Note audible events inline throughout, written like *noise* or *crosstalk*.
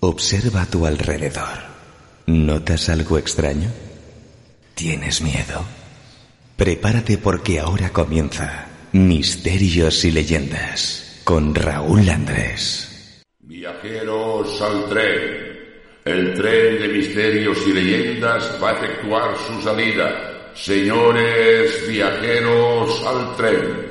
Observa a tu alrededor. ¿Notas algo extraño? ¿Tienes miedo? Prepárate porque ahora comienza Misterios y Leyendas con Raúl Andrés. Viajeros al tren. El tren de misterios y leyendas va a efectuar su salida. Señores viajeros al tren.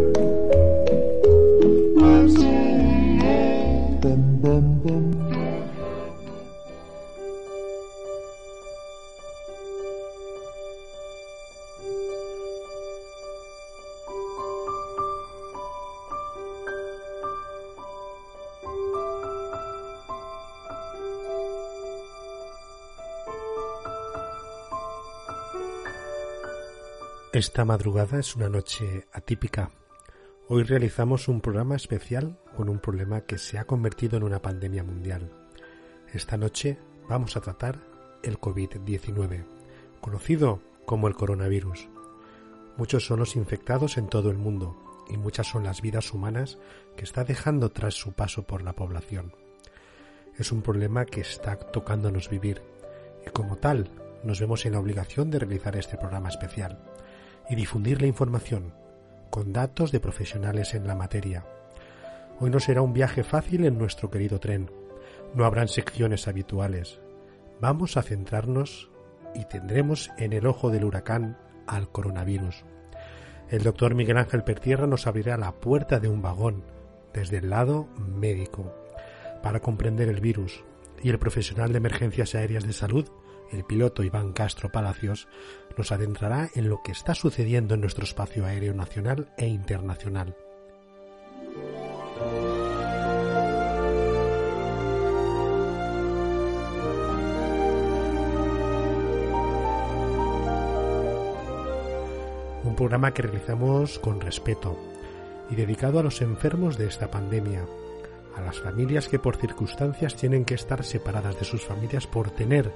Esta madrugada es una noche atípica. Hoy realizamos un programa especial con un problema que se ha convertido en una pandemia mundial. Esta noche vamos a tratar el COVID-19, conocido como el coronavirus. Muchos son los infectados en todo el mundo y muchas son las vidas humanas que está dejando tras su paso por la población. Es un problema que está tocándonos vivir y como tal nos vemos en la obligación de realizar este programa especial y difundir la información con datos de profesionales en la materia. Hoy no será un viaje fácil en nuestro querido tren. No habrán secciones habituales. Vamos a centrarnos y tendremos en el ojo del huracán al coronavirus. El doctor Miguel Ángel Pertierra nos abrirá la puerta de un vagón desde el lado médico para comprender el virus y el profesional de emergencias aéreas de salud el piloto Iván Castro Palacios nos adentrará en lo que está sucediendo en nuestro espacio aéreo nacional e internacional. Un programa que realizamos con respeto y dedicado a los enfermos de esta pandemia, a las familias que por circunstancias tienen que estar separadas de sus familias por tener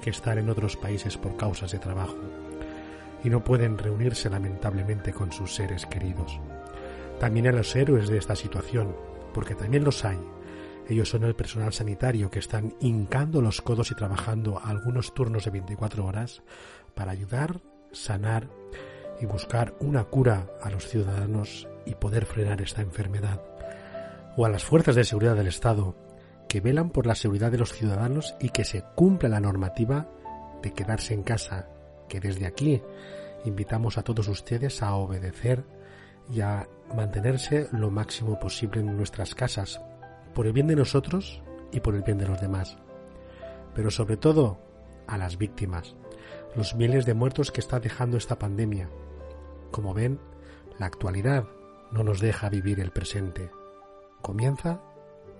que estar en otros países por causas de trabajo y no pueden reunirse lamentablemente con sus seres queridos. También a los héroes de esta situación, porque también los hay. Ellos son el personal sanitario que están hincando los codos y trabajando algunos turnos de 24 horas para ayudar, sanar y buscar una cura a los ciudadanos y poder frenar esta enfermedad. O a las fuerzas de seguridad del Estado que velan por la seguridad de los ciudadanos y que se cumpla la normativa de quedarse en casa, que desde aquí invitamos a todos ustedes a obedecer y a mantenerse lo máximo posible en nuestras casas, por el bien de nosotros y por el bien de los demás. Pero sobre todo a las víctimas, los miles de muertos que está dejando esta pandemia. Como ven, la actualidad no nos deja vivir el presente. Comienza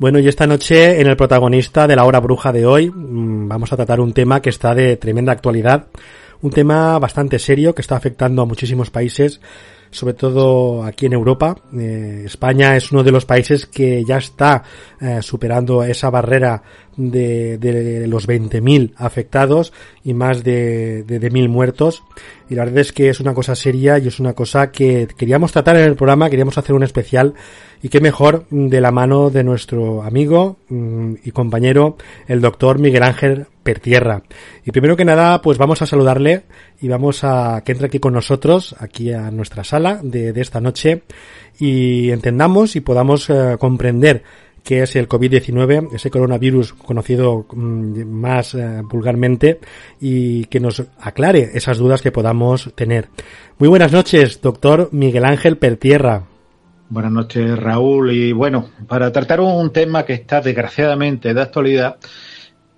Bueno, y esta noche en el protagonista de la hora bruja de hoy mm, vamos a tratar un tema que está de tremenda actualidad, un tema bastante serio que está afectando a muchísimos países, sobre todo aquí en Europa. Eh, España es uno de los países que ya está eh, superando esa barrera de, de los 20.000 afectados y más de, de, de 1.000 muertos. Y la verdad es que es una cosa seria y es una cosa que queríamos tratar en el programa, queríamos hacer un especial y qué mejor de la mano de nuestro amigo mm, y compañero, el doctor Miguel Ángel Pertierra. Y primero que nada, pues vamos a saludarle y vamos a que entre aquí con nosotros, aquí a nuestra sala de, de esta noche y entendamos y podamos eh, comprender qué es el COVID-19, ese coronavirus conocido mm, más eh, vulgarmente y que nos aclare esas dudas que podamos tener. Muy buenas noches, doctor Miguel Ángel Pertierra. Buenas noches, Raúl. Y bueno, para tratar un tema que está desgraciadamente de actualidad,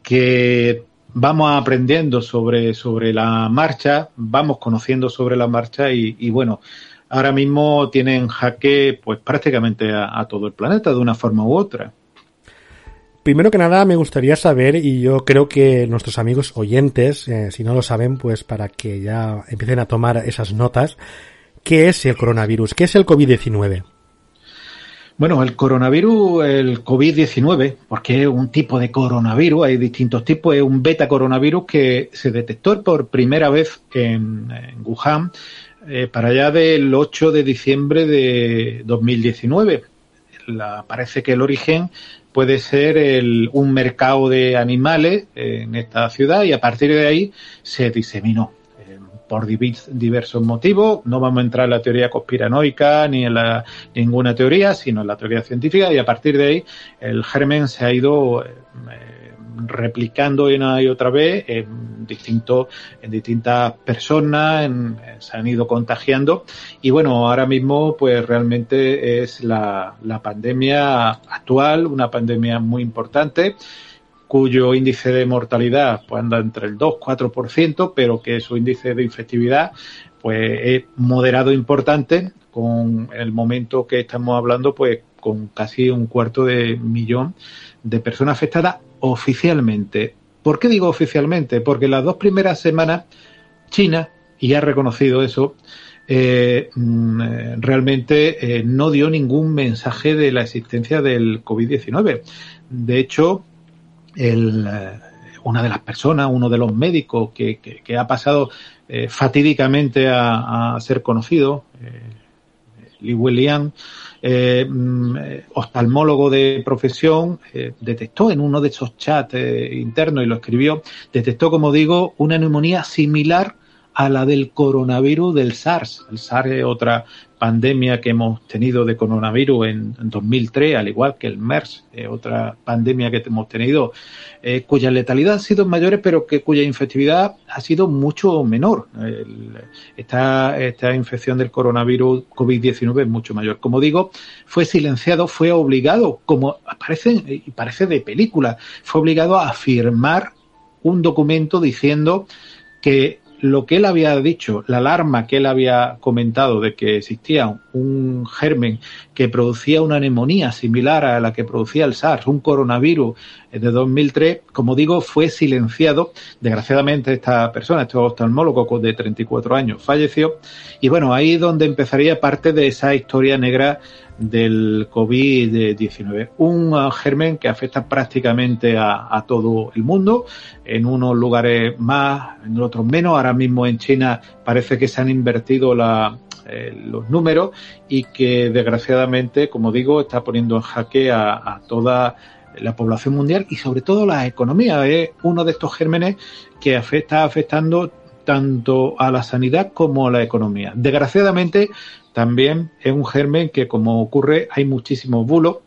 que vamos aprendiendo sobre, sobre la marcha, vamos conociendo sobre la marcha y bueno, ahora mismo tienen jaque pues prácticamente a, a, todo el planeta de una forma u otra. Primero que nada me gustaría saber, y yo creo que nuestros amigos oyentes, eh, si no lo saben, pues para que ya empiecen a tomar esas notas, ¿qué es el coronavirus? ¿Qué es el COVID-19? Bueno, el coronavirus, el COVID-19, porque es un tipo de coronavirus, hay distintos tipos, es un beta coronavirus que se detectó por primera vez en, en Wuhan eh, para allá del 8 de diciembre de 2019. La, parece que el origen puede ser el, un mercado de animales en esta ciudad y a partir de ahí se diseminó por diversos motivos. No vamos a entrar en la teoría conspiranoica ni en la, ninguna teoría, sino en la teoría científica y a partir de ahí el germen se ha ido eh, replicando una y otra vez en distintos, en distintas personas, se han ido contagiando. Y bueno, ahora mismo pues realmente es la, la pandemia actual, una pandemia muy importante cuyo índice de mortalidad pues anda entre el 2-4%, pero que su índice de infectividad pues es moderado importante con el momento que estamos hablando pues con casi un cuarto de millón de personas afectadas oficialmente. ¿Por qué digo oficialmente? Porque las dos primeras semanas China, y ha reconocido eso, eh, mm, realmente eh, no dio ningún mensaje de la existencia del COVID-19. De hecho, el, eh, una de las personas, uno de los médicos que, que, ha pasado eh, fatídicamente a, ser conocido, eh, Li Wenliang, eh, mm, oftalmólogo de profesión, eh, detectó en uno de esos chats eh, internos y lo escribió, detectó, como digo, una neumonía similar a la del coronavirus del SARS. El SARS es otra pandemia que hemos tenido de coronavirus en, 2003, al igual que el MERS, otra pandemia que hemos tenido, eh, cuya letalidad ha sido mayor, pero que cuya infectividad ha sido mucho menor. esta, esta infección del coronavirus COVID-19 es mucho mayor. Como digo, fue silenciado, fue obligado, como parece, y parece de película, fue obligado a firmar un documento diciendo que lo que él había dicho, la alarma que él había comentado de que existía un germen que producía una neumonía similar a la que producía el SARS, un coronavirus de 2003, como digo, fue silenciado. Desgraciadamente esta persona, este oftalmólogo de 34 años, falleció. Y bueno, ahí es donde empezaría parte de esa historia negra del COVID-19. Un uh, germen que afecta prácticamente a, todo el mundo, en unos lugares más, en otros menos. Ahora mismo en China parece que se han invertido eh, los números y que desgraciadamente, como digo, está poniendo en jaque a, toda la población mundial y sobre todo la economía. Es uno de estos gérmenes que está afectando tanto a la sanidad como a la economía. Desgraciadamente, también es un germen que, como ocurre, hay muchísimos bulos.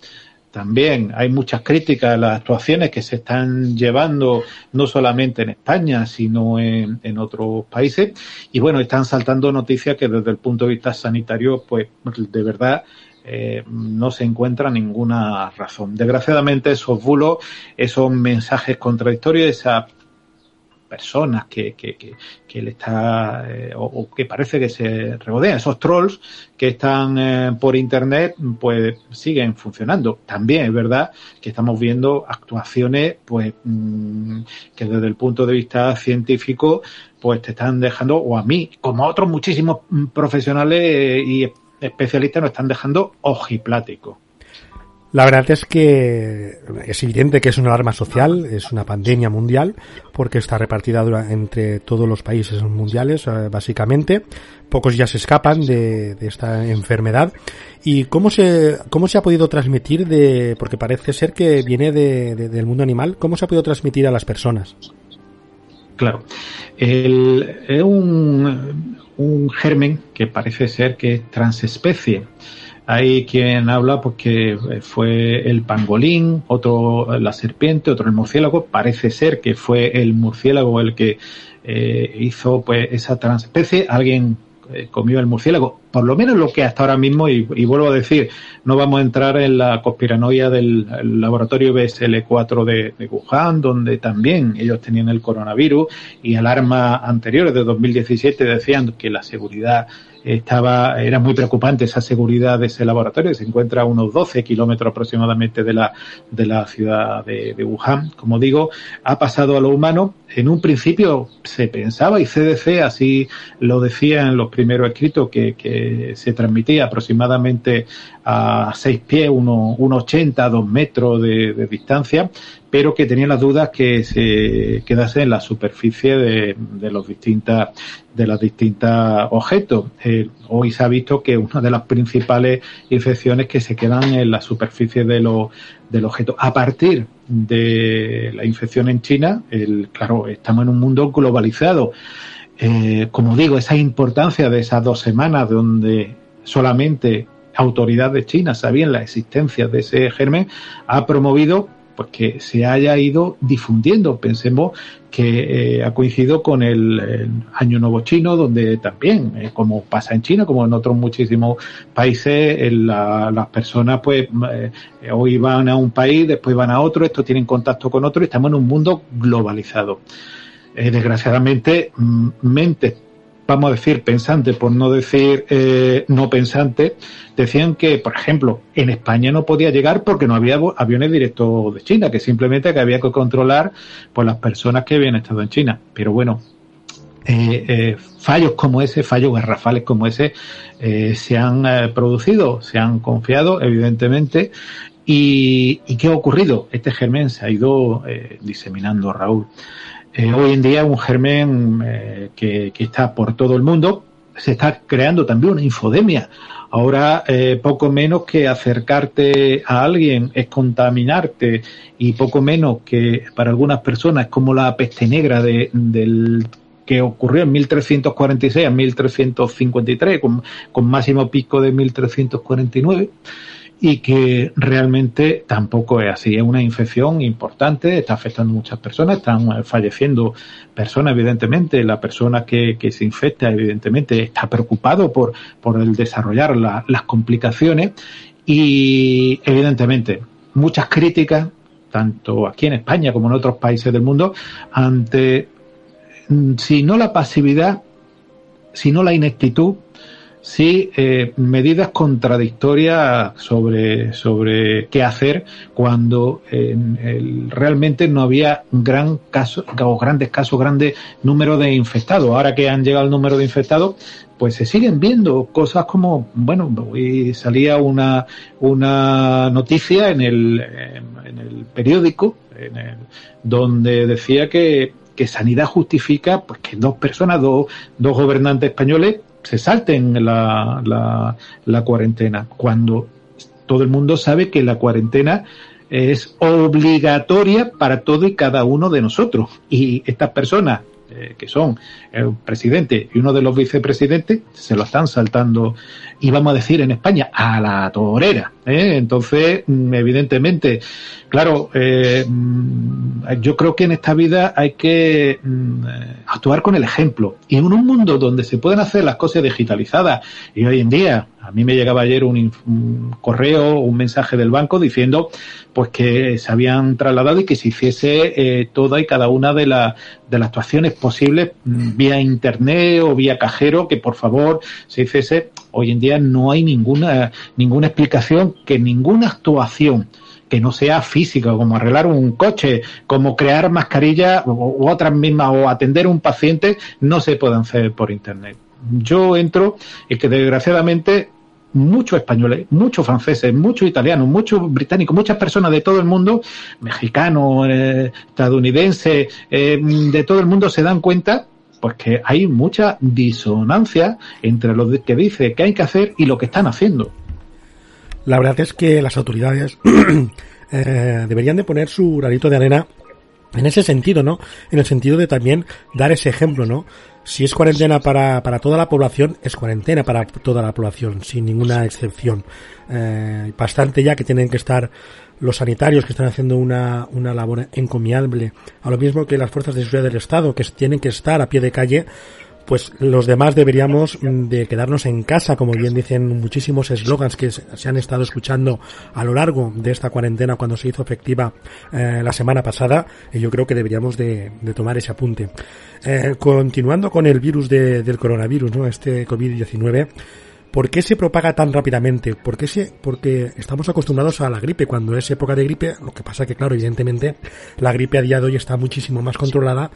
También hay muchas críticas a las actuaciones que se están llevando no solamente en España, sino en, otros países. Y bueno, están saltando noticias que desde el punto de vista sanitario, pues de verdad eh, no se encuentra ninguna razón. Desgraciadamente esos bulos, esos mensajes contradictorios, esa personas que, que, que, le está eh, o, que parece que se regodean, esos trolls que están eh, por internet, pues siguen funcionando. También es verdad que estamos viendo actuaciones, pues, mm, que desde el punto de vista científico, pues te están dejando, o a mí, como a otros muchísimos mm, profesionales eh, y especialistas, nos están dejando ojipláticos. La verdad es que es evidente que es una alarma social, es una pandemia mundial, porque está repartida entre todos los países mundiales, eh, básicamente. Pocos ya se escapan de, esta enfermedad. ¿Y cómo se, cómo se ha podido transmitir de, porque parece ser que viene del mundo animal, cómo se ha podido transmitir a las personas? Claro. es un, un germen que parece ser que es transespecie. Hay quien habla porque eh, fue el pangolín, otro la serpiente, otro el murciélago. Parece ser que fue el murciélago el que eh, hizo pues esa transespecie. Alguien eh, comió el murciélago, por lo menos lo que hasta ahora mismo, y, vuelvo a decir, no vamos a entrar en la conspiranoia del laboratorio BSL4 de, de, Wuhan, donde también ellos tenían el coronavirus y alarmas anteriores de 2017 decían que la seguridad estaba, era muy preocupante esa seguridad de ese laboratorio, se encuentra a unos 12 kilómetros aproximadamente de la, de la ciudad de, Wuhan. Como digo, ha pasado a lo humano. En un principio se pensaba, y CDC así lo decía en los primeros escritos, que, que se transmitía aproximadamente a 6 pies, 1,80, 2 metros de, distancia, pero que tenía las dudas que se quedase en la superficie de, de los distintas de los distintos objetos. Eh, hoy se ha visto que una de las principales infecciones que se quedan en la superficie de los del objeto. A partir de la infección en China, el, claro, estamos en un mundo globalizado. Eh, como digo, esa importancia de esas dos semanas donde solamente autoridades chinas sabían la existencia de ese germen, ha promovido pues que se haya ido difundiendo. Pensemos que eh, ha coincidido con el, Año Nuevo Chino, donde también, eh, como pasa en China, como en otros muchísimos países, las personas pues eh, hoy van a un país, después van a otro, estos tienen contacto con otro y estamos en un mundo globalizado. Desgraciadamente, mentes vamos a decir, pensante, por no decir eh, no pensante, decían que, por ejemplo, en España no podía llegar porque no había aviones directos de China, que simplemente que había que controlar pues las personas que habían estado en China. Pero bueno, eh, eh, fallos como ese, fallos garrafales como ese, se han producido, se han confiado, evidentemente. ¿Y, ¿Y qué ha ocurrido? Este germen se ha ido diseminando, Raúl. Eh, hoy en día un germen eh, que, está por todo el mundo. Se está creando también una infodemia. Ahora, eh, poco menos que acercarte a alguien es contaminarte y poco menos que para algunas personas es como la peste negra del que ocurrió en 1346 a 1353, con, con máximo pico de 1349 y que realmente tampoco es así. Es una infección importante, está afectando muchas personas, están falleciendo personas, evidentemente. La persona que, que se infecta, evidentemente, está preocupado por, por el desarrollar las complicaciones y, evidentemente, muchas críticas, tanto aquí en España como en otros países del mundo, ante, mm, si no la pasividad, si no la ineptitud, sí eh, medidas contradictorias sobre, sobre qué hacer cuando realmente no había gran caso, o grandes casos, grandes número de infectados. Ahora que han llegado el número de infectados, pues se siguen viendo cosas como, bueno, hoy salía una, una noticia en el, en el periódico en el, donde decía que, que Sanidad justifica pues, que dos personas, dos, dos gobernantes españoles, se salten la, la, la cuarentena, cuando todo el mundo sabe que la cuarentena es obligatoria para todo y cada uno de nosotros. Y estas personas eh, que son el presidente y uno de los vicepresidentes, se lo están saltando, y vamos a decir en España, a la torera. ¿eh? Entonces, mm, evidentemente, claro, eh, mm, yo creo que en esta vida hay que mm, actuar con el ejemplo. Y en un mundo donde se pueden hacer las cosas digitalizadas, y hoy en día, a mí me llegaba ayer un, un correo, un mensaje del banco diciendo pues que se habían trasladado y que se hiciese eh, toda y cada una de, de las actuaciones posibles mm, vía internet o vía cajero, que por favor se hiciese. Hoy en día no hay ninguna, ninguna explicación que ninguna actuación que no sea física, como arreglar un coche, como crear mascarillas u otras mismas, o atender un paciente, no se puedan hacer por internet. Yo entro y que desgraciadamente muchos españoles, muchos franceses, muchos italianos, muchos británicos, muchas personas de todo el mundo, mexicanos, eh, estadounidenses, eh, de todo el mundo se dan cuenta pues que hay mucha disonancia entre lo que dice que hay que hacer y lo que están haciendo. La verdad es que las autoridades *clears throat* eh, deberían de poner su granito de arena en ese sentido, ¿no? En el sentido de también dar ese ejemplo, ¿no? Si es cuarentena para, para toda la población, es cuarentena para toda la población, sin ninguna excepción. Eh, bastante ya que tienen que estar los sanitarios que están haciendo una, una labor encomiable, a lo mismo que las fuerzas de seguridad del Estado que tienen que estar a pie de calle pues los demás deberíamos mm, de quedarnos en casa, como bien dicen muchísimos eslogans que se han estado escuchando a lo largo de esta cuarentena cuando se hizo efectiva eh, la semana pasada, y yo creo que deberíamos de, tomar ese apunte. Eh, continuando con el virus del coronavirus, ¿no? Este COVID-19, ¿Por qué se propaga tan rápidamente? ¿Por qué se, porque estamos acostumbrados a la gripe. Cuando es época de gripe, lo que pasa que, claro, evidentemente, la gripe a día de hoy está muchísimo más controlada,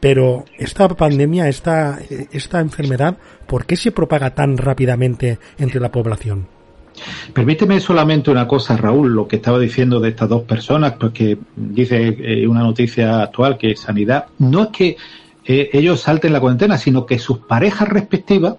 pero esta pandemia, esta, esta enfermedad, ¿por qué se propaga tan rápidamente entre la población? Permíteme solamente una cosa, Raúl, lo que estaba diciendo de estas dos personas, porque dice eh, una noticia actual que sanidad, no es que eh, ellos salten la cuarentena, sino que sus parejas respectivas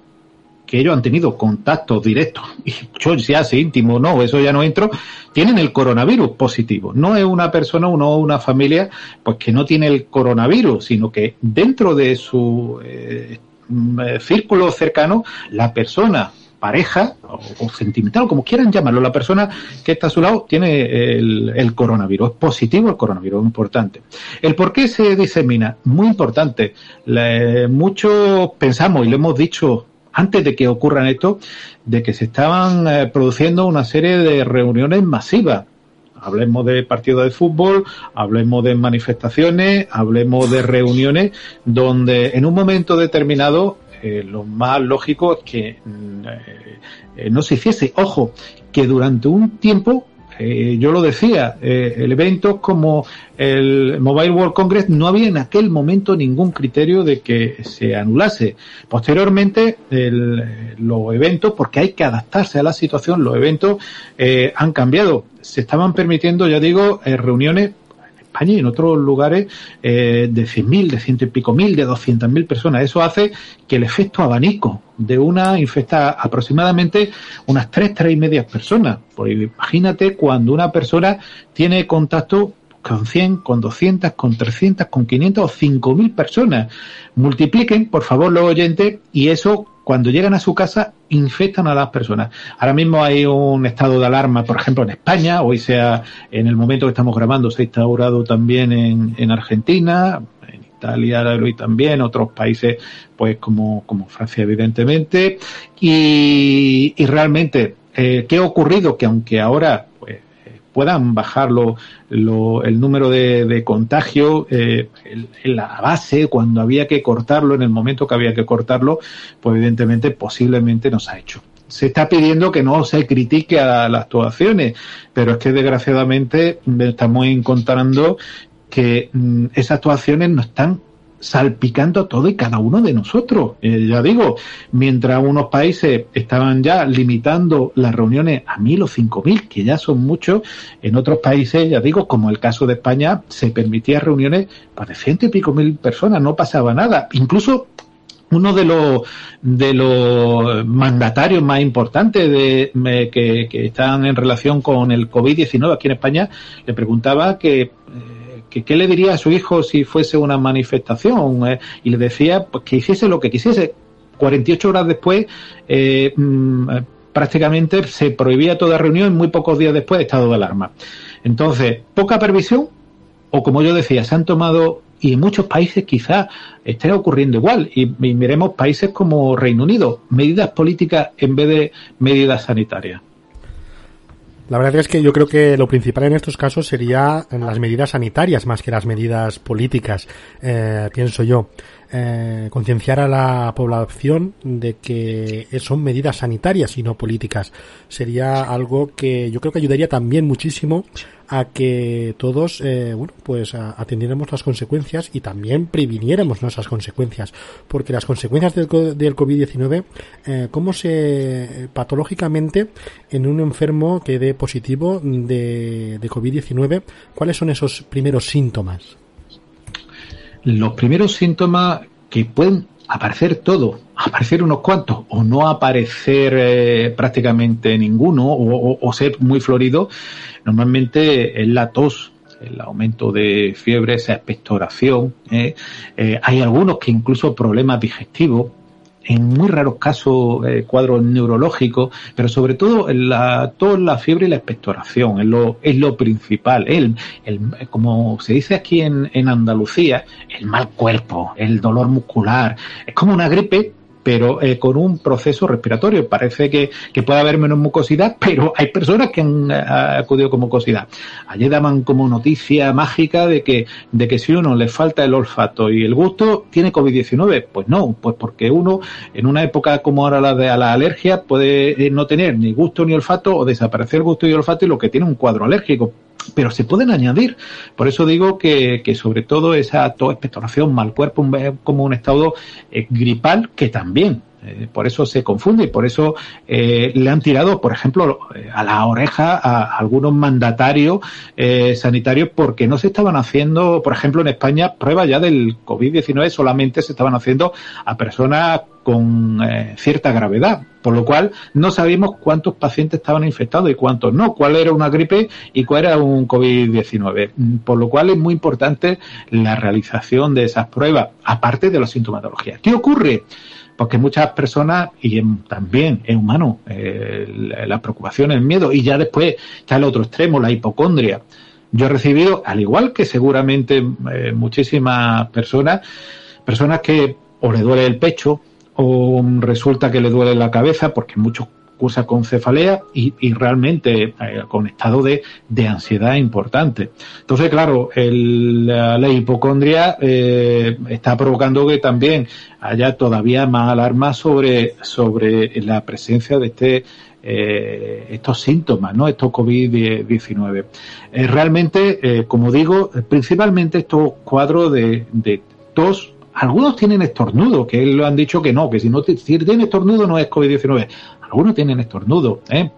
que ellos han tenido contacto directo, y yo ya sé íntimo, no, eso ya no entro, tienen el coronavirus positivo. No es una persona no una familia pues que no tiene el coronavirus, sino que dentro de su eh, mm, círculo cercano, la persona pareja o, sentimental, como quieran llamarlo, la persona que está a su lado tiene el, coronavirus, es positivo el coronavirus, importante. El por qué se disemina, muy importante. muchos pensamos, y lo hemos dicho antes de que ocurran esto, de que se estaban eh, produciendo una serie de reuniones masivas. Hablemos de partidos de fútbol, hablemos de manifestaciones, hablemos de reuniones donde en un momento determinado eh, lo más lógico es que mm, eh, no se hiciese. Ojo, que durante un tiempo eh, yo lo decía, eh, el evento como el Mobile World Congress no había en aquel momento ningún criterio de que se anulase. Posteriormente, los eventos, porque hay que adaptarse a la situación, los eventos eh, han cambiado. Se estaban permitiendo, ya digo, reuniones España y en otros lugares eh, de 100.000, de ciento y pico mil, de 200.000 personas. Eso hace que el efecto abanico de una infecta aproximadamente unas 3, 3 y medias personas. Pues imagínate cuando una persona tiene contacto con 100, con 200, con 300, con 500 o 5.000 personas. Multipliquen, por favor, los oyentes, y eso, cuando llegan a su casa, infectan a las personas. Ahora mismo hay un estado de alarma, por ejemplo, en España, hoy sea, en el momento que estamos grabando, se ha instaurado también en, en Argentina, en Italia hoy también, otros países, pues como, como Francia, evidentemente, y, y realmente, eh, ¿qué ha ocurrido? Que aunque ahora puedan bajar el número de, de contagio eh, en la base, cuando había que cortarlo, en el momento que había que cortarlo, pues evidentemente posiblemente nos ha hecho. Se está pidiendo que no se critique a las actuaciones, pero es que desgraciadamente estamos encontrando que mm, esas actuaciones no están salpicando a todo y cada uno de nosotros. Eh, ya digo, mientras unos países estaban ya limitando las reuniones a mil o cinco mil, que ya son muchos, en otros países, ya digo, como el caso de España, se permitía reuniones para ciento y pico mil personas, no pasaba nada. Incluso uno de los de los mandatarios más importantes de, que, que, están en relación con el COVID-19 aquí en España le preguntaba que eh, ¿qué le diría a su hijo si fuese una manifestación? Eh, y le decía pues, que hiciese lo que quisiese. 48 horas después, eh, mm, prácticamente se prohibía toda reunión muy pocos días después estado de alarma. Entonces, poca previsión, o como yo decía, se han tomado, y en muchos países quizás esté ocurriendo igual, y, y miremos países como Reino Unido, medidas políticas en vez de medidas sanitarias. La verdad es que yo creo que lo principal en estos casos sería las medidas sanitarias más que las medidas políticas, eh, pienso yo eh, concienciar a la población de que son medidas sanitarias y no políticas. Sería algo que yo creo que ayudaría también muchísimo a que todos, eh, bueno, pues atendiéramos las consecuencias y también previniéramos nuestras consecuencias. Porque las consecuencias del, del COVID-19, eh, ¿cómo se patológicamente en un enfermo que dé positivo de, de COVID-19, cuáles son esos primeros síntomas? Los primeros síntomas que pueden aparecer todo, aparecer unos cuantos o no aparecer eh, prácticamente ninguno o, ser muy florido, normalmente es la tos, el aumento de fiebre, esa expectoración. ¿eh? Eh, hay algunos que incluso problemas digestivos, en muy raros casos eh, cuadros neurológicos, pero sobre todo la tos, la fiebre y la expectoración es lo, es lo principal. El, el, como se dice aquí en, en Andalucía, el mal cuerpo, el dolor muscular, es como una gripe, pero eh, con un proceso respiratorio. Parece que, que, puede haber menos mucosidad, *laughs* pero hay personas que han eh, acudido con mucosidad. Ayer daban como noticia mágica de que, de que si uno le falta el olfato y el gusto, tiene COVID-19. Pues no, pues porque uno en una época como ahora la de la alergia puede eh, no tener ni gusto ni olfato o desaparecer el gusto y el olfato y lo que tiene un cuadro alérgico pero se pueden añadir. Por eso digo que, que sobre todo esa expectoración, mal cuerpo, como un estado eh, gripal que también eh, por eso se confunde y por eso eh, le han tirado, por ejemplo, a la oreja a algunos mandatarios eh, sanitarios porque no se estaban haciendo, por ejemplo, en España, pruebas ya del COVID-19 solamente se estaban haciendo a personas con cierta gravedad, por lo cual no sabíamos cuántos pacientes estaban infectados y cuántos no, cuál era una gripe y cuál era un COVID-19. Por lo cual es muy importante la realización de esas pruebas, aparte de la sintomatología. ¿Qué ocurre? Porque muchas personas, y también es humano, eh, la preocupación, el miedo, y ya después está el otro extremo, la hipocondria. Yo he recibido, al igual que seguramente eh, muchísimas personas, personas que o le duele el pecho, o resulta que le duele la cabeza, porque muchos cursa con cefalea y, y realmente eh, con estado de, de, ansiedad importante. Entonces, claro, el, la, la, hipocondria eh, está provocando que también haya todavía más alarma sobre, sobre la presencia de este eh, estos síntomas, ¿no? Estos COVID-19. Eh, realmente, como digo, principalmente estos cuadros de, de tos algunos tienen estornudo, que lo han dicho que no, que si no si tiene estornudo no es COVID-19. Algunos tienen estornudo, ¿eh?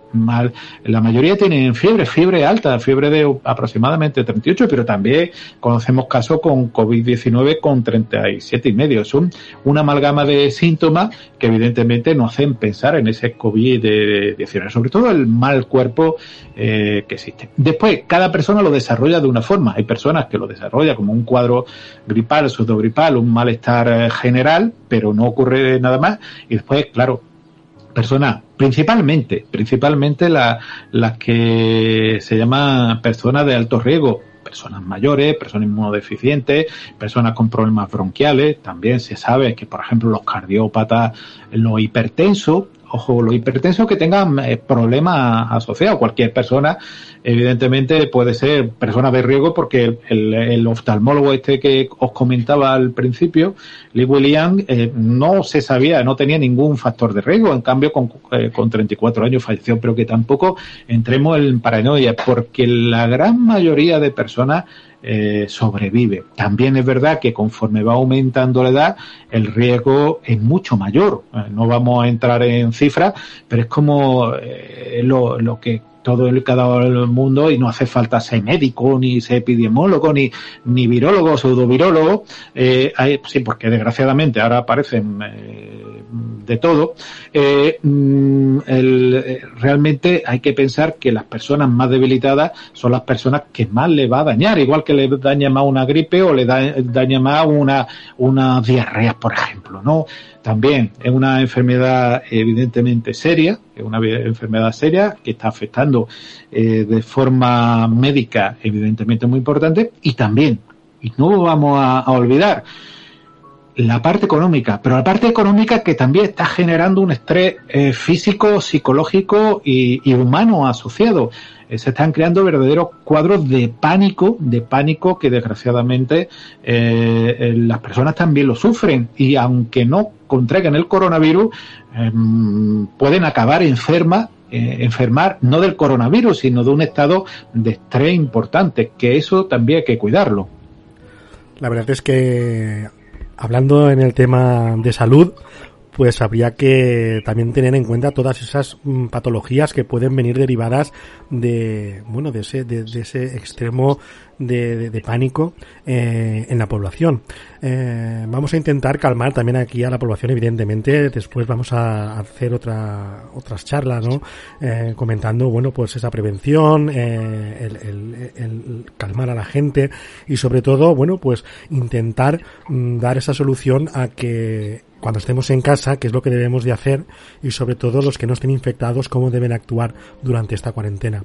La mayoría tienen fiebre, fiebre alta, fiebre de aproximadamente 38, pero también conocemos casos con COVID-19 con 37 y medio. Son una amalgama de síntomas que evidentemente nos hacen pensar en ese COVID-19, sobre todo el mal cuerpo eh, que existe. Después, cada persona lo desarrolla de una forma. Hay personas que lo desarrollan como un cuadro gripal, gripal, un malestar eh, general, pero no ocurre nada más. Y después, claro, personas, principalmente, principalmente las que se llaman personas de alto riesgo, personas mayores, personas inmunodeficientes, personas con problemas bronquiales. También se sabe que, por ejemplo, los cardiópatas, los hipertensos, ojo, los hipertensos que tengan eh, problemas asociados. Cualquier persona, evidentemente, puede ser persona de riesgo porque el, oftalmólogo este que os comentaba al principio, Lee William, eh, no se sabía, no tenía ningún factor de riesgo. En cambio, con, eh, con 34 años falleció, pero que tampoco entremos en paranoia porque la gran mayoría de personas eh, sobrevive. También es verdad que conforme va aumentando la edad, el riesgo es mucho mayor. Eh, no vamos a entrar en cifras, pero es como eh, lo, lo que todo el cada el mundo y no hace falta ser médico, ni ser epidemiólogo, ni, ni virólogo, pseudovirólogo, eh, sí, porque desgraciadamente ahora aparecen eh, de todo, eh, mm, el, realmente hay que pensar que las personas más debilitadas son las personas que más le va a dañar, igual que le daña más una gripe o le daña más una, una diarrea, por ejemplo, ¿no? También es una enfermedad evidentemente seria, es una enfermedad seria que está afectando eh, de forma médica evidentemente muy importante y también, y no vamos a, olvidar, la parte económica, pero la parte económica que también está generando un estrés eh, físico, psicológico y humano asociado. Eh, se están creando verdaderos cuadros de pánico, de pánico que desgraciadamente eh, eh, las personas también lo sufren y aunque no contraigan el coronavirus, em, pueden acabar enfermas enfermar no del coronavirus, sino de un estado de estrés importante, que eso también hay que cuidarlo. La verdad es que hablando en el tema de salud, pues habría que también tener en cuenta todas esas mm, patologías que pueden venir derivadas de, bueno, de ese, de, ese extremo de, de, pánico eh, en la población. Eh, vamos a intentar calmar también aquí a la población, evidentemente. Después vamos a hacer otra, otras charlas, ¿no? Eh, comentando, bueno, pues esa prevención, eh, el, el, el, calmar a la gente y sobre todo, bueno, pues intentar mm, dar esa solución a que cuando estemos en casa, qué es lo que debemos de hacer y sobre todo los que no estén infectados, cómo deben actuar durante esta cuarentena.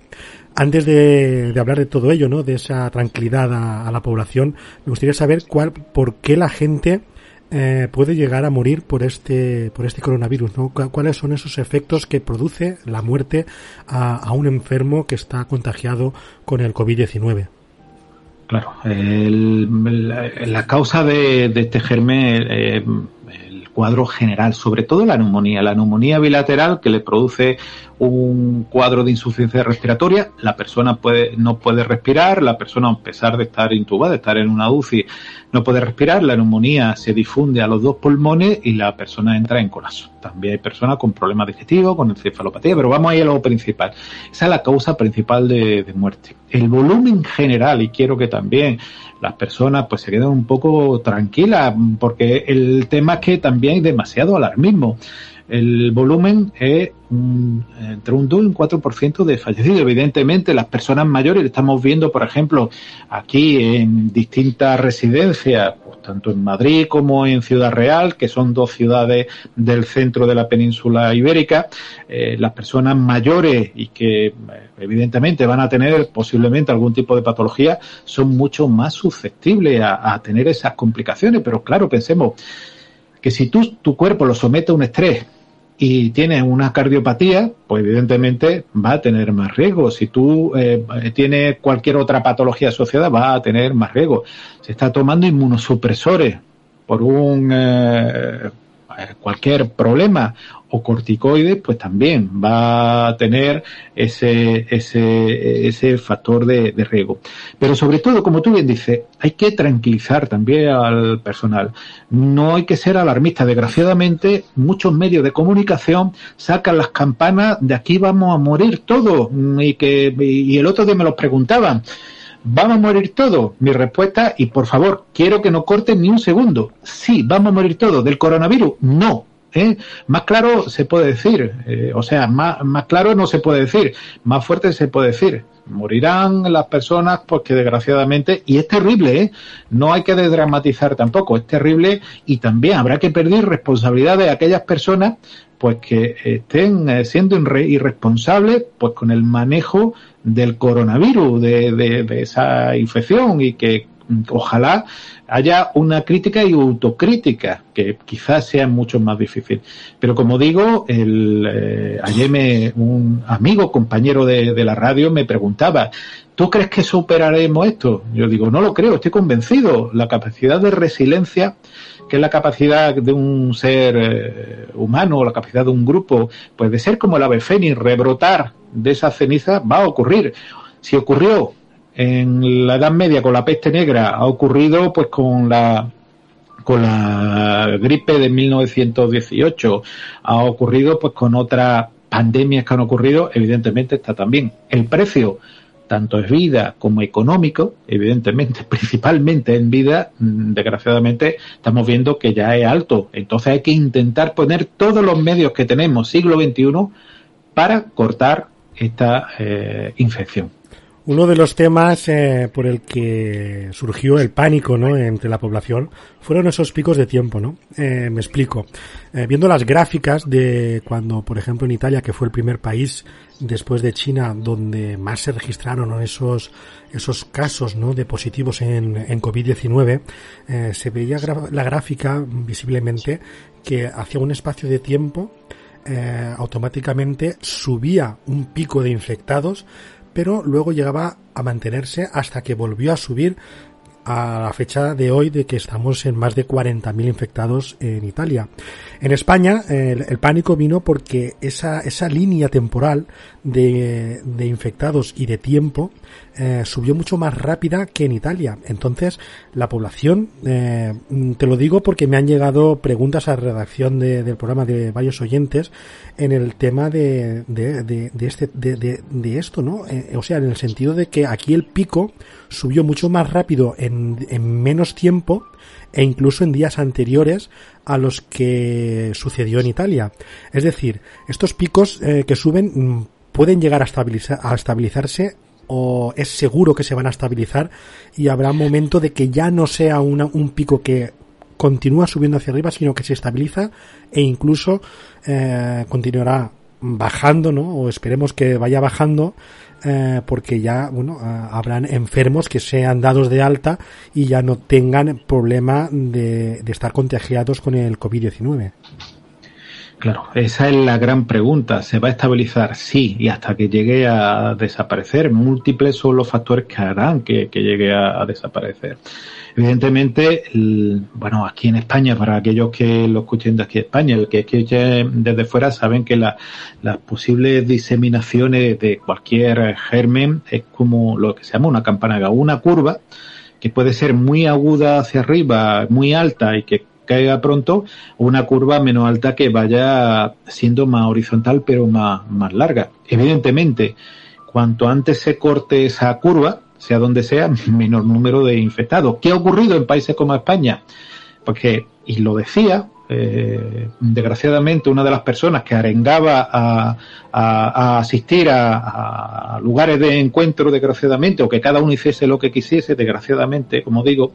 Antes de, hablar de todo ello, ¿no? De esa tranquilidad a, la población, me gustaría saber cuál, por qué la gente eh, puede llegar a morir por este, por este coronavirus, ¿no? ¿Cuáles son esos efectos que produce la muerte a, un enfermo que está contagiado con el COVID-19? Claro, la, causa de, este germen eh, cuadro general, sobre todo la neumonía. La neumonía bilateral que le produce un cuadro de insuficiencia respiratoria, la persona puede, no puede respirar, la persona a pesar de estar intubada, de estar en una UCI, no puede respirar, la neumonía se difunde a los dos pulmones y la persona entra en colapso. También hay personas con problemas digestivos, con encefalopatía, pero vamos a ir a lo principal. Esa es la causa principal de muerte. El volumen general, y quiero que también las personas pues se queden un poco tranquilas, porque el tema es que también hay demasiado alarmismo. El volumen es entre un 2 y un 4% de fallecidos. Evidentemente, las personas mayores, estamos viendo, por ejemplo, aquí en distintas residencias, pues, tanto en Madrid como en Ciudad Real, que son dos ciudades del centro de la península ibérica, eh, las personas mayores y que eh, evidentemente van a tener posiblemente algún tipo de patología, son mucho más susceptibles a, a tener esas complicaciones. Pero claro, pensemos que si tú, tu cuerpo lo somete a un estrés y tienes una cardiopatía, pues evidentemente va a tener más riesgo. Si tú eh, tienes cualquier otra patología asociada, va a tener más riesgo. Se está tomando inmunosupresores por un eh, cualquier problema o corticoides, pues también va a tener ese, ese, ese factor de, riesgo. Pero sobre todo, como tú bien dices, hay que tranquilizar también al personal. No hay que ser alarmista. Desgraciadamente, muchos medios de comunicación sacan las campanas de aquí vamos a morir todos. Y que, y el otro día me lo preguntaban. ¿Vamos a morir todos? Mi respuesta, y por favor, quiero que no corten ni un segundo. Sí, vamos a morir todos. ¿Del coronavirus? No. ¿Eh? Más claro se puede decir, eh, o sea, más, más claro no se puede decir, más fuerte se puede decir. Morirán las personas porque desgraciadamente, y es terrible, ¿eh? no hay que desdramatizar tampoco, es terrible y también habrá que pedir responsabilidad de aquellas personas pues que estén eh, siendo irresponsables pues con el manejo del coronavirus, de, de, de esa infección y que ojalá haya una crítica y autocrítica, que quizás sea mucho más difícil. Pero como digo, el, eh, ayer me, un amigo, compañero de, la radio, me preguntaba, ¿tú crees que superaremos esto? Yo digo, no lo creo, estoy convencido. La capacidad de resiliencia, que es la capacidad de un ser eh, humano, la capacidad de un grupo, pues de ser como el ave fénix, rebrotar de esa ceniza, va a ocurrir. Si ocurrió en la Edad Media con la peste negra ha ocurrido pues con la con la gripe de 1918 ha ocurrido pues con otras pandemias que han ocurrido evidentemente está también. El precio tanto es vida como económico evidentemente *laughs* principalmente en vida mm, desgraciadamente estamos viendo que ya es alto. Entonces hay que intentar poner todos los medios que tenemos siglo XXI para cortar esta eh, infección uno de los temas eh, por el que surgió el pánico ¿no? entre la población fueron esos picos de tiempo, ¿no? Eh, me explico. Eh, viendo las gráficas de cuando, por ejemplo, en Italia, que fue el primer país después de China donde más se registraron esos esos casos ¿no? de positivos en, en COVID-19, eh, se veía la gráfica visiblemente que hacia un espacio de tiempo eh, automáticamente subía un pico de infectados pero luego llegaba a mantenerse hasta que volvió a subir a la fecha de hoy de que estamos en más de 40.000 infectados en Italia. En España el, el, pánico vino porque esa, esa línea temporal de, de infectados y de tiempo eh, subió mucho más rápida que en Italia. Entonces, la población, eh, te lo digo porque me han llegado preguntas a redacción de, del programa de varios oyentes en el tema de, de, de, este, de, esto, ¿no? Eh, o sea, en el sentido de que aquí el pico subió mucho más rápido en, en menos tiempo e incluso en días anteriores a los que sucedió en Italia. Es decir, estos picos eh, que suben mm, pueden llegar a, estabilizar, a estabilizarse o es seguro que se van a estabilizar y habrá un momento de que ya no sea una, un pico que continúa subiendo hacia arriba, sino que se estabiliza e incluso eh, continuará bajando, ¿no? O esperemos que vaya bajando eh, porque ya, bueno, eh, habrán enfermos que sean dados de alta y ya no tengan problema de, de estar contagiados con el COVID-19. Claro, esa es la gran pregunta. ¿Se va a estabilizar? Sí, y hasta que llegue a desaparecer. Múltiples son los factores que harán que, que llegue a, desaparecer. Evidentemente, bueno, aquí en España, para aquellos que lo escuchen de aquí en España, el que escuche desde fuera saben que la, las posibles diseminaciones de cualquier germen es como lo que se llama una campana, una curva que puede ser muy aguda hacia arriba, muy alta y que caiga pronto, una curva menos alta que vaya siendo más horizontal pero más, más larga. Evidentemente, cuanto antes se corte esa curva, sea donde sea, *laughs* menor número de infectados. ¿Qué ha ocurrido en países como España? Porque, y lo decía, eh, desgraciadamente una de las personas que arengaba a, a, asistir a, lugares de encuentro, desgraciadamente, o que cada uno hiciese lo que quisiese, desgraciadamente, como digo,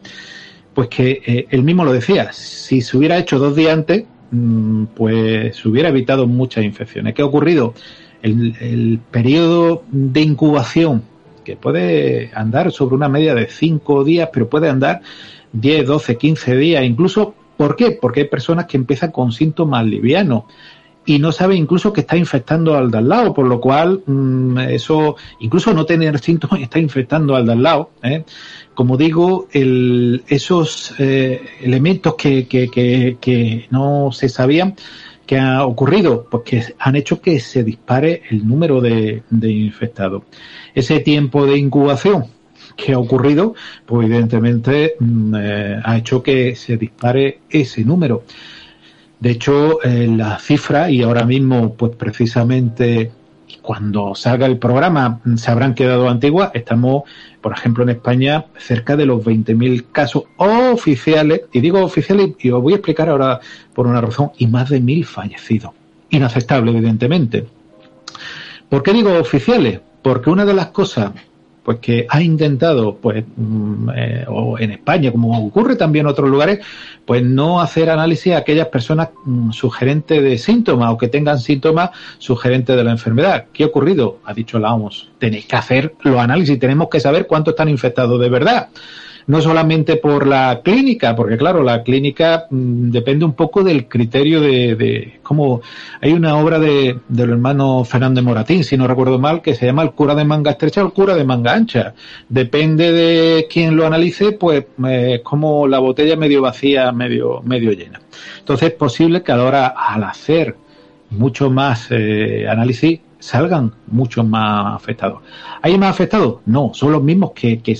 pues que eh, él mismo lo decía, si se hubiera hecho dos días antes, mmm, pues se hubiera evitado muchas infecciones. ¿Qué ha ocurrido? El, el periodo de incubación, que puede andar sobre una media de cinco días, pero puede andar 10, 12, 15 días, incluso, ¿por qué? Porque hay personas que empiezan con síntomas livianos y no sabe incluso que está infectando al de al lado, por lo cual mmm, eso, incluso no tener síntomas, *laughs* está infectando al de al lado. ¿eh? Como digo, el, esos eh, elementos que, que, que, que, no se sabían, ¿Qué ha ocurrido? Pues que han hecho que se dispare el número de, infectados. Ese tiempo de incubación que ha ocurrido, pues evidentemente mm, eh, ha hecho que se dispare ese número. De hecho, eh, la cifra, y ahora mismo, pues precisamente cuando salga el programa se habrán quedado antiguas. Estamos, por ejemplo, en España cerca de los 20.000 casos oficiales, y digo oficiales, y os voy a explicar ahora por una razón, y más de mil fallecidos. Inaceptable, evidentemente. ¿Por qué digo oficiales? Porque una de las cosas pues que ha intentado, pues, mm, eh, o en España, como ocurre también en otros lugares, pues no hacer análisis a aquellas personas mm, sugerentes de síntomas o que tengan síntomas sugerentes de la enfermedad. ¿Qué ha ocurrido? Ha dicho la OMS. Tenéis que hacer los análisis, tenemos que saber cuántos están infectados de verdad no solamente por la clínica, porque claro, la clínica mm, depende un poco del criterio de, de como hay una obra de, del hermano Fernández Moratín, si no recuerdo mal, que se llama el cura de manga estrecha o el cura de manga ancha. Depende de quién lo analice, pues eh, como la botella medio vacía, medio, medio llena. Entonces es posible que ahora al hacer mucho más eh, análisis salgan muchos más afectados. ¿Hay más afectados? No, son los mismos que, que,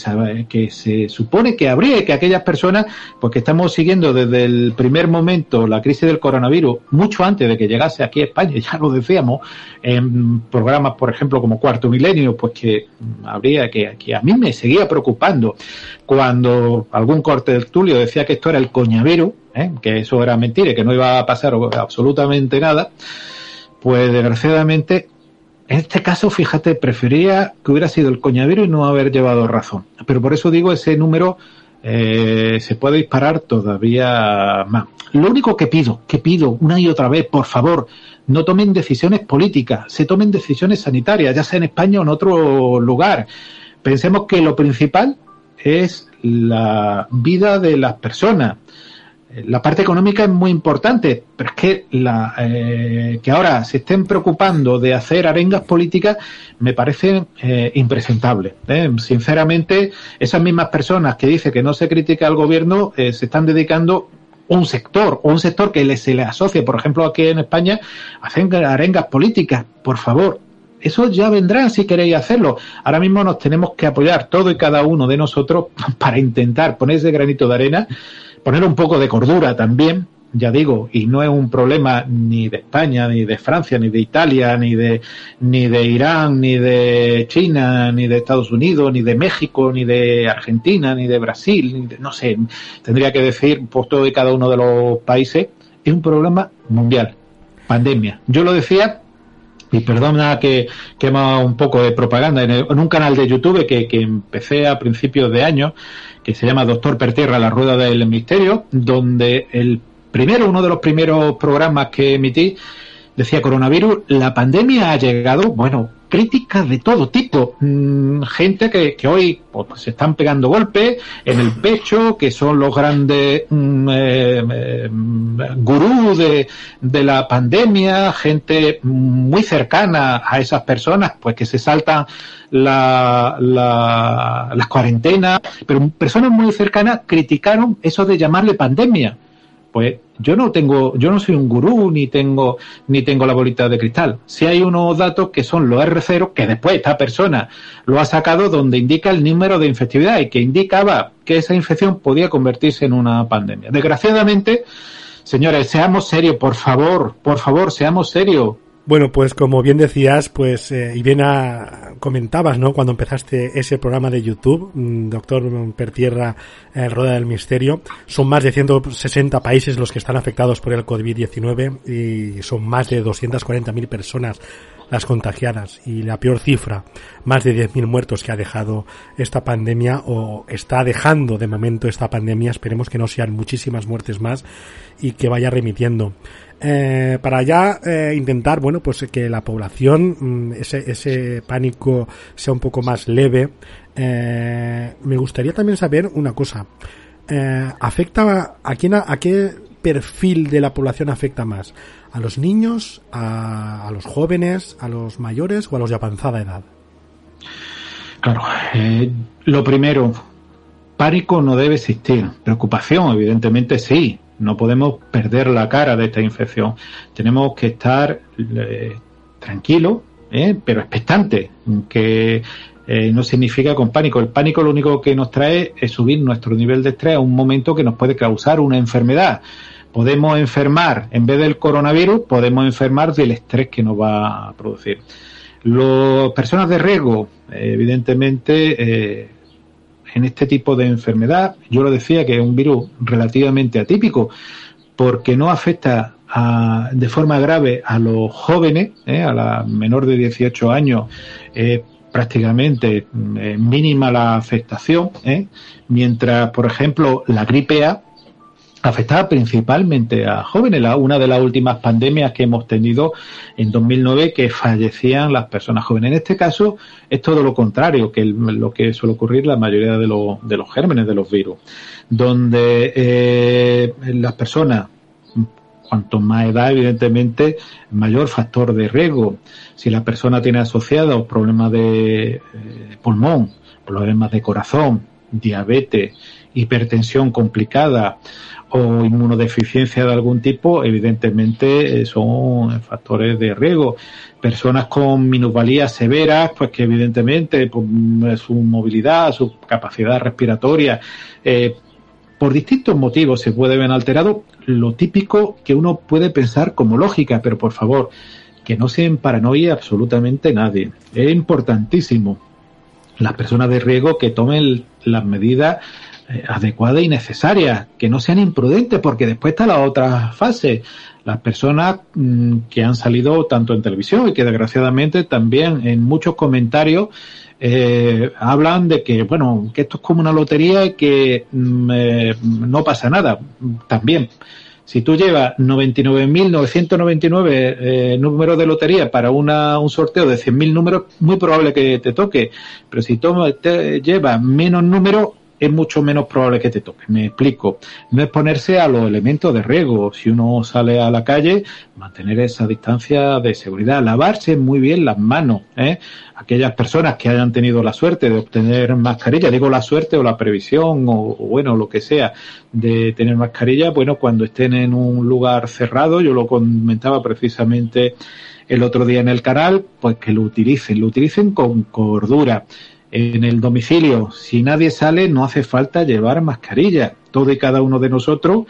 que se supone que habría que aquellas personas, pues que estamos siguiendo desde el primer momento la crisis del coronavirus, mucho antes de que llegase aquí a España, *laughs* ya lo decíamos, en programas, por ejemplo, como Cuarto Milenio, pues que habría que, que a mí me seguía preocupando cuando algún corte del Tulio decía que esto era el coñavero, ¿eh? que eso era mentira que no iba a pasar absolutamente nada, pues desgraciadamente en este caso, fíjate, prefería que hubiera sido el coñadero y no haber llevado razón. Pero por eso digo, ese número eh, se puede disparar todavía más. Lo único que pido, que pido una y otra vez, por favor, no tomen decisiones políticas, se tomen decisiones sanitarias, ya sea en España o en otro lugar. Pensemos que lo principal es la vida de las personas la parte económica es muy importante, pero es que, la, eh, que ahora se estén preocupando de hacer arengas políticas me parece eh, impresentable. ¿eh? Sinceramente, esas mismas personas que dicen que no se critica al gobierno se están dedicando un sector o un sector que se le asocia, por ejemplo, aquí en España, hacen arengas políticas. Por favor, eso ya vendrá si queréis hacerlo. Ahora mismo nos tenemos que apoyar todo y cada uno de nosotros *laughs* para intentar poner ese granito de arena poner un poco de cordura también, ya digo, y no es un problema ni de España, ni de Francia, ni de Italia, ni de, ni de Irán, ni de China, ni de Estados Unidos, ni de México, ni de Argentina, ni de Brasil, ni de, no sé, tendría que decir por todo y cada uno de los países, es un problema mundial, pandemia. Yo lo decía y perdona que quema un poco de propaganda. En, en un canal de YouTube que, que, empecé a principios de año que se llama Doctor Pertierra, la rueda del misterio, donde el primero, uno de los primeros programas que emití, decía coronavirus, la pandemia ha llegado, bueno, críticas de todo tipo, mm, gente que, que hoy pues, se están pegando golpes en el pecho, que son los grandes mm, eh, eh, gurús de, de la pandemia, gente muy cercana a esas personas, pues que se saltan la, la, las cuarentenas, pero personas muy cercanas criticaron eso de llamarle pandemia pues yo no tengo, yo no soy un gurú ni tengo, ni tengo la bolita de cristal. Si hay unos datos que son los R0, que después esta persona lo ha sacado donde indica el número de infectividad y que indicaba que esa infección podía convertirse en una pandemia. Desgraciadamente, señores, seamos serios, por favor, por favor, seamos serios. Bueno, pues como bien decías, pues eh, y bien comentabas, ¿no? Cuando empezaste ese programa de YouTube, mm, doctor Pertierra, eh, Rueda del Misterio, son más de 160 países los que están afectados por el COVID-19 y son más de 240.000 personas las contagiadas y la peor cifra, más de 10.000 muertos que ha dejado esta pandemia o está dejando de momento esta pandemia. Esperemos que no sean muchísimas muertes más y que vaya remitiendo. Eh, para ya eh, intentar, bueno, pues que la población, mm, ese, ese pánico sea un poco más leve, eh, me gustaría también saber una cosa. Eh, ¿Afecta a quién, a, qué perfil de la población afecta más? ¿A los niños, a, los jóvenes, a los mayores o a los de avanzada edad? Claro, eh, lo primero, pánico no debe existir. Preocupación, evidentemente sí no podemos perder la cara de esta infección. Tenemos que estar eh, tranquilos, ¿eh? pero expectantes, que eh, no significa con pánico. El pánico lo único que nos trae es subir nuestro nivel de estrés a un momento que nos puede causar una enfermedad. Podemos enfermar, en vez del coronavirus, podemos enfermar del estrés que nos va a producir. Las personas de riesgo, evidentemente, en este tipo de enfermedad, yo lo decía que es un virus relativamente atípico, porque no afecta de forma grave a los jóvenes, ¿eh? a la menor de 18 años, prácticamente eh, mínima la afectación, ¿eh? mientras, por ejemplo, la gripe A afectaba principalmente a jóvenes. La, una de las últimas pandemias que hemos tenido en 2009 que fallecían las personas jóvenes. En este caso es todo lo contrario que lo que suele ocurrir la mayoría de, de los gérmenes de los virus, donde eh, las personas cuanto más edad, evidentemente, mayor factor de riesgo. Si la persona tiene asociados problemas de eh, pulmón, problemas de corazón, diabetes, hipertensión complicada o inmunodeficiencia de algún tipo, evidentemente eh, son factores de riesgo. Personas con minusvalías severas, pues que evidentemente pues, su movilidad, su capacidad respiratoria, eh, por distintos motivos se puede ver alterado, lo típico que uno puede pensar como lógica, pero por favor, que no se paranoia absolutamente nadie. Es importantísimo las personas de riesgo que tomen las medidas eh, adecuadas y necesarias, que no sean imprudentes, porque después está la otra fase. Las personas mm, que han salido tanto en televisión y que desgraciadamente también en muchos comentarios eh, hablan de que, bueno, que esto es como una lotería y que mm, eh, no pasa nada. También, si tú llevas 99.999 eh, números de lotería para una, un sorteo de 100.000 números, muy probable que te toque. Pero si tú te llevas menos números, es mucho menos probable que te toque. Me explico. No es ponerse a los elementos de riesgo. Si uno sale a la calle, mantener esa distancia de seguridad. Lavarse muy bien las manos. ¿eh? Aquellas personas que hayan tenido la suerte de obtener mascarilla, digo la suerte o la previsión o, bueno, lo que sea, de tener mascarilla, bueno, cuando estén en un lugar cerrado, yo lo comentaba precisamente el otro día en el canal, pues que lo utilicen, lo utilicen con cordura en el domicilio, si nadie sale, no hace falta llevar mascarilla. Todo y cada uno de nosotros,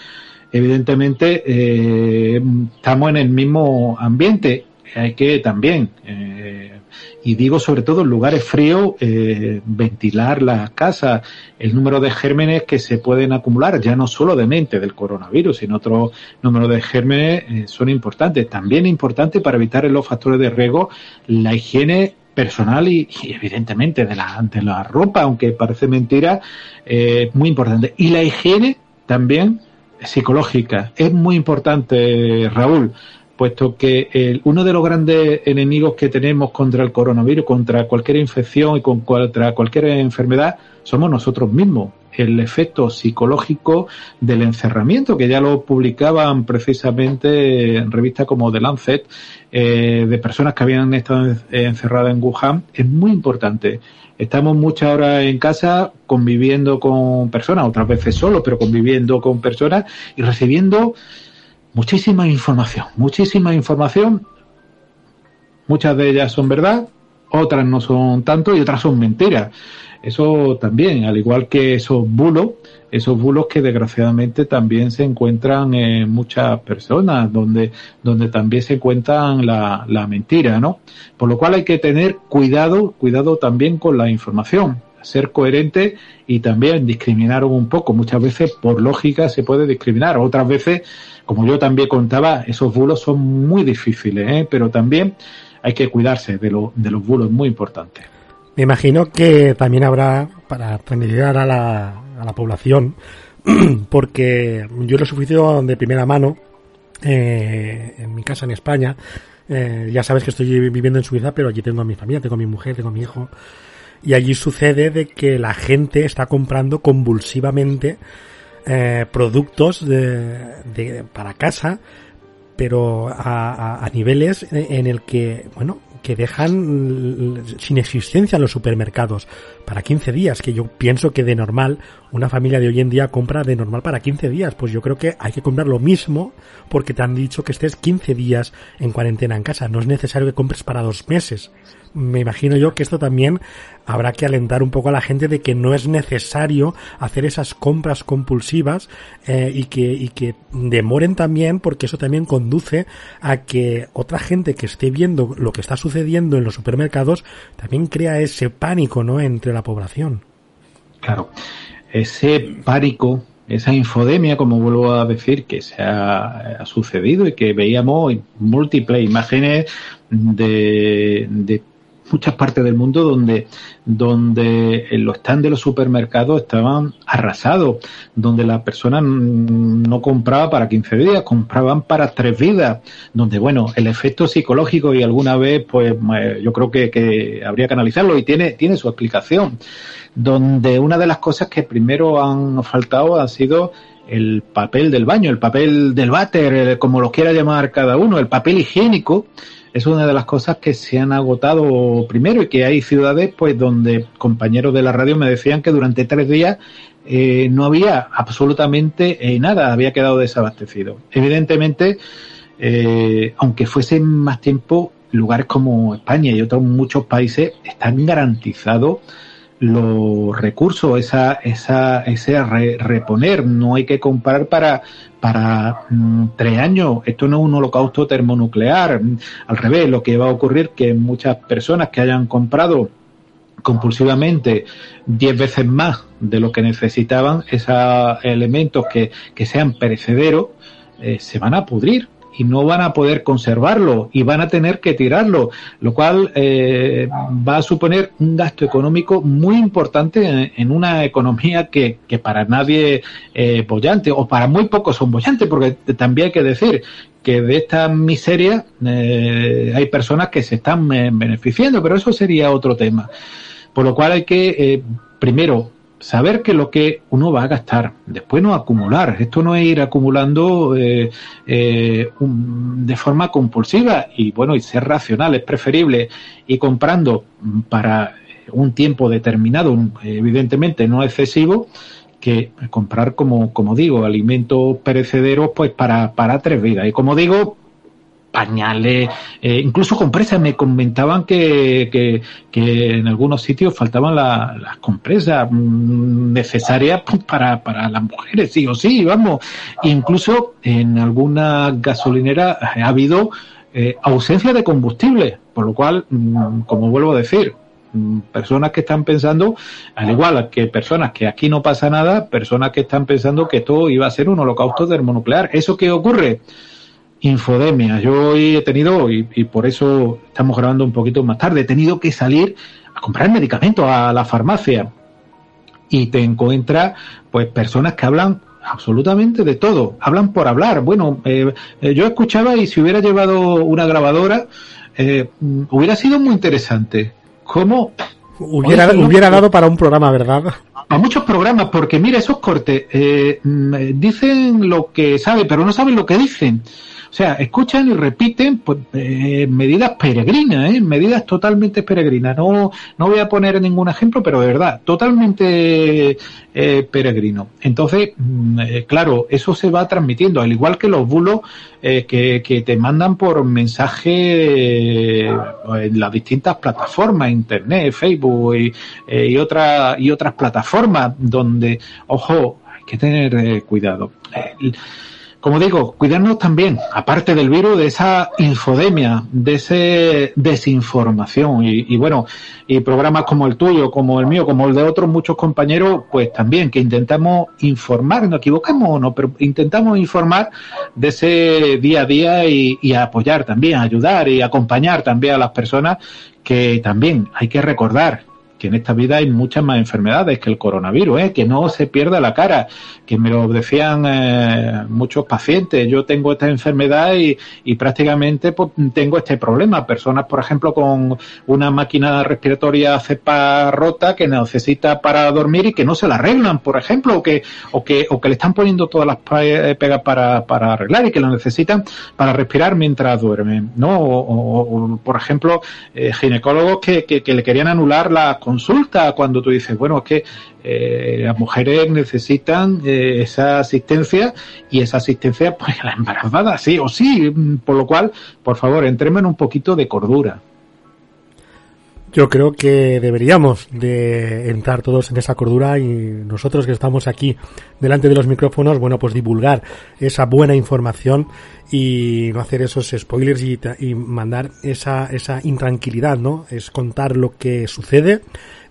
evidentemente, eh, estamos en el mismo ambiente. Hay que también, eh, y digo sobre todo en lugares fríos, eh, ventilar las casas, el número de gérmenes que se pueden acumular, ya no solo de mente del coronavirus, sino otro número de gérmenes son importantes. También importante para evitar los factores de riesgo la higiene personal y, evidentemente de la, de la ropa, aunque parece mentira, eh, muy importante. Y la higiene también psicológica. Es muy importante, Raúl, puesto que el, uno de los grandes enemigos que tenemos contra el coronavirus, contra cualquier infección y contra cualquier enfermedad, somos nosotros mismos el efecto psicológico del encerramiento, que ya lo publicaban precisamente en revistas como The Lancet, eh, de personas que habían estado encerradas en Wuhan, es muy importante. Estamos muchas horas en casa conviviendo con personas, otras veces solo, pero conviviendo con personas y recibiendo muchísima información, muchísima información. Muchas de ellas son verdad, otras no son tanto y otras son mentiras. Eso también, al igual que esos bulos, esos bulos que desgraciadamente también se encuentran en muchas personas, donde, donde también se encuentran la, la mentira, ¿no? Por lo cual hay que tener cuidado, cuidado también con la información, ser coherente y también discriminar un poco. Muchas veces, por lógica, se puede discriminar. Otras veces, como yo también contaba, esos bulos son muy difíciles, ¿eh? pero también hay que cuidarse de, lo, de los bulos, muy importante. Me imagino que también habrá, para tranquilizar a la, a la población, *clears throat* porque yo lo he sufrido de primera mano eh, en mi casa en España. Eh, ya sabes que estoy viviendo en Suiza, pero allí tengo a mi familia, tengo a mi mujer, tengo a mi hijo. Y allí sucede de que la gente está comprando convulsivamente eh, productos de, de, para casa, pero a, a, a niveles en el que, bueno, que dejan sin existencia en los supermercados para 15 días, que yo pienso que de normal una familia de hoy en día compra de normal para 15 días, pues yo creo que hay que comprar lo mismo porque te han dicho que estés 15 días en cuarentena en casa, no es necesario que compres para dos meses me imagino yo que esto también habrá que alentar un poco a la gente de que no es necesario hacer esas compras compulsivas eh, y que y que demoren también porque eso también conduce a que otra gente que esté viendo lo que está sucediendo en los supermercados también crea ese pánico no entre la población. Claro. Ese pánico esa infodemia, como vuelvo a decir, que se ha, sucedido y que veíamos múltiples imágenes de, de muchas partes del mundo donde, donde los stands de los supermercados estaban arrasados, donde la persona no compraba para 15 días, compraban para tres vidas, donde, bueno, el efecto psicológico y alguna vez, pues eh, yo creo que, que habría que analizarlo y tiene, tiene su explicación, donde una de las cosas que primero han faltado ha sido el papel del baño, el papel del váter, como lo quiera llamar cada uno, el papel higiénico, es una de las cosas que se han agotado primero y que hay ciudades pues donde compañeros de la radio me decían que durante tres días eh, no había absolutamente eh, nada, había quedado desabastecido. Evidentemente, eh, aunque fuese más tiempo, lugares como España y otros muchos países están garantizados los recursos, esa, esa, ese reponer. No hay que comprar para, para mm, tres años. Esto no es un holocausto termonuclear. Al revés, lo que va a ocurrir que muchas personas que hayan comprado compulsivamente diez veces más de lo que necesitaban, esos elementos que, que sean perecederos, eh, se van a pudrir y no van a poder conservarlo y van a tener que tirarlo, lo cual eh, va a suponer un gasto económico muy importante en, una economía que, que para nadie es bollante o para muy pocos son bollantes, porque también hay que decir que de esta miseria eh, hay personas que se están eh, beneficiando, pero eso sería otro tema. Por lo cual hay que, primero, saber que lo que uno va a gastar, después no acumular. Esto no es ir acumulando eh, eh, de forma compulsiva y bueno, y ser racional. Es preferible ir comprando para un tiempo determinado, evidentemente no excesivo, que comprar, como, como digo, alimentos perecederos pues para, para tres vidas. Y como digo, pañales, eh, incluso compresas. Me comentaban que, que, que, en algunos sitios faltaban las compresas mm, necesarias *laughs* para, para las mujeres, sí o sí, vamos. Incluso en alguna gasolinera ha habido eh, ausencia de combustible, por lo cual, mm, como vuelvo a decir, mm, personas que están pensando, al igual que personas que aquí no pasa nada, personas que están pensando que esto iba a ser un holocausto termonuclear. ¿Eso qué ocurre? Infodemia. Yo hoy he tenido, y, por eso estamos grabando un poquito más tarde, he tenido que salir a comprar medicamentos a la farmacia. Y te encuentras, pues, personas que hablan absolutamente de todo. Hablan por hablar. Bueno, eh, eh, yo escuchaba y si hubiera llevado una grabadora, eh, hubiera sido muy interesante. ¿Cómo? Hubiera, hubiera dado para un programa, ¿verdad? A muchos programas, porque mira, esos cortes mm, dicen lo que saben, pero no saben lo que dicen. O sea, escuchan y repiten pues, eh, medidas peregrinas, ¿eh? medidas totalmente peregrinas. No, no voy a poner ningún ejemplo, pero de verdad, totalmente eh, peregrino. Entonces, mm, eh, claro, eso se va transmitiendo, al igual que los bulos eh, que, que, te mandan por mensaje en las distintas plataformas, Internet, Facebook y, y, otra, y otras plataformas, donde, ojo, hay que tener cuidado como digo, cuidarnos también, aparte del virus, de esa infodemia, de esa desinformación. Y, bueno, y programas como el tuyo, como el mío, como el de otros muchos compañeros, pues también que intentamos informar, no equivocamos o no, pero intentamos informar de ese día a día y, y apoyar también, ayudar y acompañar también a las personas que también hay que recordar que en esta vida hay muchas más enfermedades que el coronavirus, ¿eh? que no se pierda la cara, que me lo decían eh, muchos pacientes, yo tengo esta enfermedad y, y prácticamente pues, tengo este problema. Personas, por ejemplo, con una máquina respiratoria cepa rota que necesita para dormir y que no se la arreglan, por ejemplo, o que, o que, o que le están poniendo todas las pegas para, para arreglar y que lo necesitan para respirar mientras duermen, ¿no? O, por ejemplo, eh, ginecólogos que, que, que le querían anular la consulta cuando tú dices, bueno, es que eh, las mujeres necesitan eh, esa asistencia y esa asistencia, pues la embarazada, sí o sí. Por lo cual, por favor, entremos en un poquito de cordura. Yo creo que deberíamos de entrar todos en esa cordura y nosotros que estamos aquí delante de los micrófonos, bueno, pues divulgar esa buena información y no hacer esos spoilers y, y mandar esa, esa intranquilidad, ¿no? Es contar lo que sucede,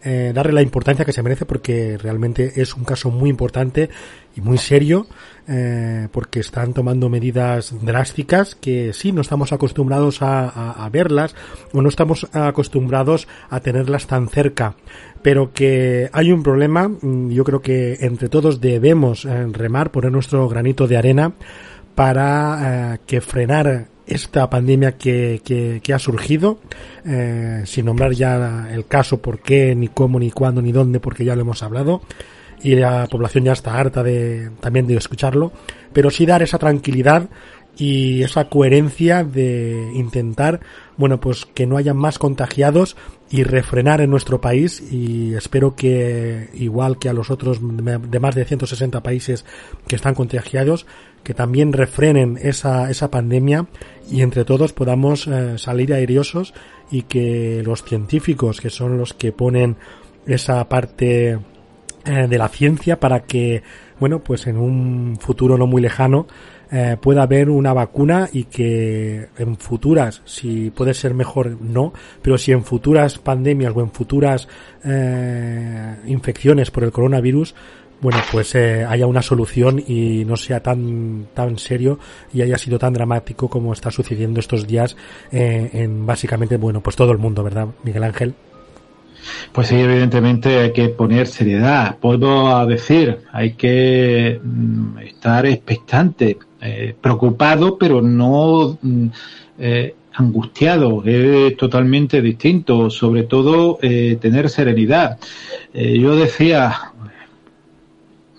eh, darle la importancia que se merece porque realmente es un caso muy importante y muy serio eh, porque están tomando medidas drásticas que sí no estamos acostumbrados a, verlas o no estamos acostumbrados a tenerlas tan cerca pero que hay un problema mm, yo creo que entre todos debemos eh, remar poner nuestro granito de arena para que frenar esta pandemia que, que, ha surgido, eh, sin nombrar ya el caso, por qué, ni cómo, ni cuándo, ni dónde, porque ya lo hemos hablado, y la población ya está harta de también de escucharlo, pero sí dar esa tranquilidad y esa coherencia de intentar, bueno, pues que no haya más contagiados y refrenar en nuestro país y espero que igual que a los otros de más de 160 países que están contagiados, que también refrenen esa, esa pandemia y entre todos podamos eh, salir airiosos y que los científicos, que son los que ponen esa parte eh, de la ciencia para que, bueno, pues en un futuro no muy lejano eh, pueda haber una vacuna y que en futuras, si puede ser mejor, no, pero si en futuras pandemias o en futuras infecciones por el coronavirus bueno, pues eh, haya una solución y no sea tan tan serio y haya sido tan dramático como está sucediendo estos días eh, en básicamente, bueno, pues todo el mundo, ¿verdad, Miguel Ángel? Pues sí, evidentemente hay que poner seriedad. Puedo decir, hay que mm, estar expectante, eh, preocupado, pero no mm, eh, angustiado. Es totalmente distinto. Sobre todo, eh, tener serenidad. Eh, yo decía,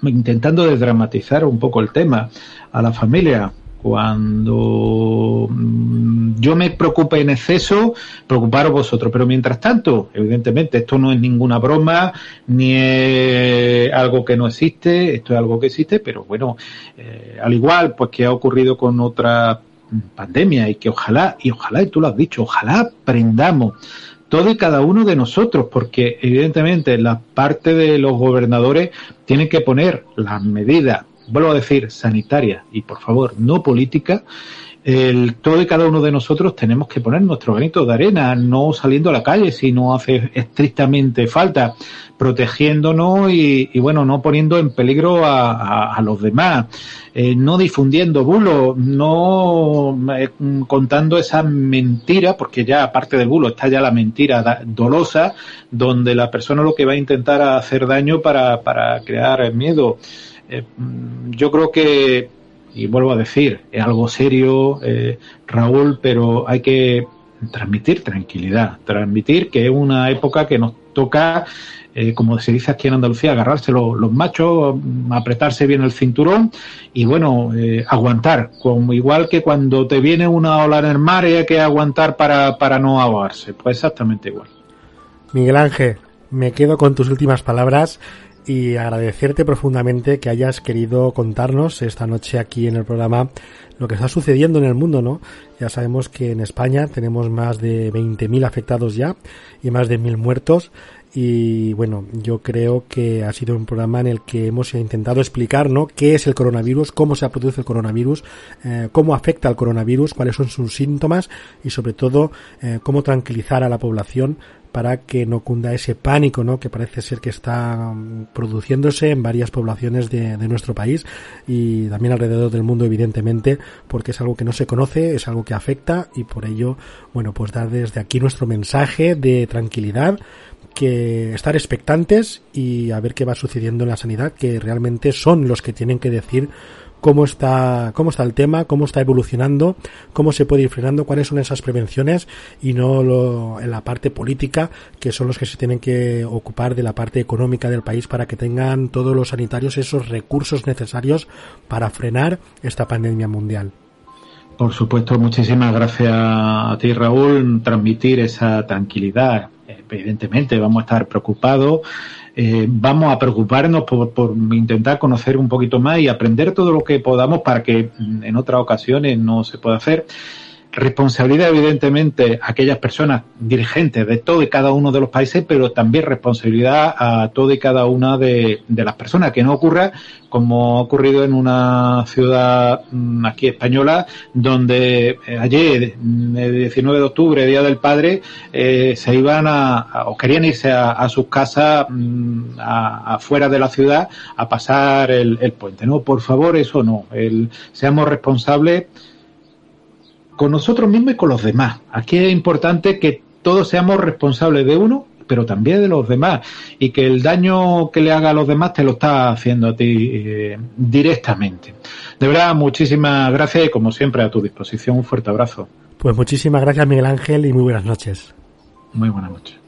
intentando desdramatizar un poco el tema a la familia. Cuando mm, yo me preocupe en exceso, preocuparos vosotros. Pero mientras tanto, evidentemente, esto no es ninguna broma, ni es algo que no existe, esto es algo que existe, pero bueno, eh, al igual pues que ha ocurrido con otra pandemia y que ojalá, y ojalá, y tú lo has dicho, ojalá aprendamos todo y cada uno de nosotros, porque evidentemente la parte de los gobernadores tienen que poner las medidas, vuelvo a decir, sanitarias y por favor no políticas, el, todo y cada uno de nosotros tenemos que poner nuestro granito de arena, no saliendo a la calle si no hace estrictamente falta, protegiéndonos y, y bueno, no poniendo en peligro a, a, los demás, eh, no difundiendo bulos, no eh, contando esa mentira, porque ya aparte del bulo está ya la mentira dolosa, donde la persona lo que va a intentar hacer daño para, para crear miedo. Eh, yo creo que y vuelvo a decir, es algo serio, eh, Raúl, pero hay que transmitir tranquilidad, transmitir que es una época que nos toca, eh, como se dice aquí en Andalucía, agarrarse los, machos, apretarse bien el cinturón y bueno, eh, aguantar, como igual que cuando te viene una ola en el mar hay que aguantar para, para no ahogarse, pues exactamente igual. Miguel Ángel, me quedo con tus últimas palabras y agradecerte profundamente que hayas querido contarnos esta noche aquí en el programa lo que está sucediendo en el mundo, ¿no? Ya sabemos que en España tenemos más de 20.000 afectados ya y más de 1.000 muertos y bueno, yo creo que ha sido un programa en el que hemos intentado explicar, ¿no? ¿Qué es el coronavirus? ¿Cómo se produce el coronavirus? Eh, ¿Cómo afecta al coronavirus? ¿Cuáles son sus síntomas? Y sobre todo, eh, cómo tranquilizar a la población para que no cunda ese pánico ¿no? que parece ser que está mm, produciéndose en varias poblaciones de, de, nuestro país y también alrededor del mundo evidentemente porque es algo que no se conoce, es algo que afecta y por ello bueno pues dar desde aquí nuestro mensaje de tranquilidad que estar expectantes y a ver qué va sucediendo en la sanidad, que realmente son los que tienen que decir cómo está, cómo está el tema, cómo está evolucionando, cómo se puede ir frenando, cuáles son esas prevenciones y no lo, en la parte política, que son los que se tienen que ocupar de la parte económica del país para que tengan todos los sanitarios esos recursos necesarios para frenar esta pandemia mundial. Por supuesto, muchísimas gracias a ti, Raúl, transmitir esa tranquilidad. Evidentemente, vamos a estar preocupados eh, vamos a preocuparnos por, por, intentar conocer un poquito más y aprender todo lo que podamos para que mm, en otras ocasiones no se pueda hacer. Responsabilidad, evidentemente, a aquellas personas dirigentes de todo y cada uno de los países, pero también responsabilidad a todo y cada una de, las personas. Que no ocurra como ha ocurrido en una ciudad mm, aquí española, donde eh, ayer, mm, el 19 de octubre, Día del Padre, eh, se iban a, o querían irse a, sus casas mm, afuera de la ciudad a pasar el, puente. No, por favor, eso no. El, seamos responsables con nosotros mismos y con los demás. Aquí es importante que todos seamos responsables de uno, pero también de los demás, y que el daño que le haga a los demás te lo está haciendo a ti eh, directamente. De verdad, muchísimas gracias y como siempre a tu disposición, un fuerte abrazo. Pues muchísimas gracias Miguel Ángel y muy buenas noches. Muy buenas noches.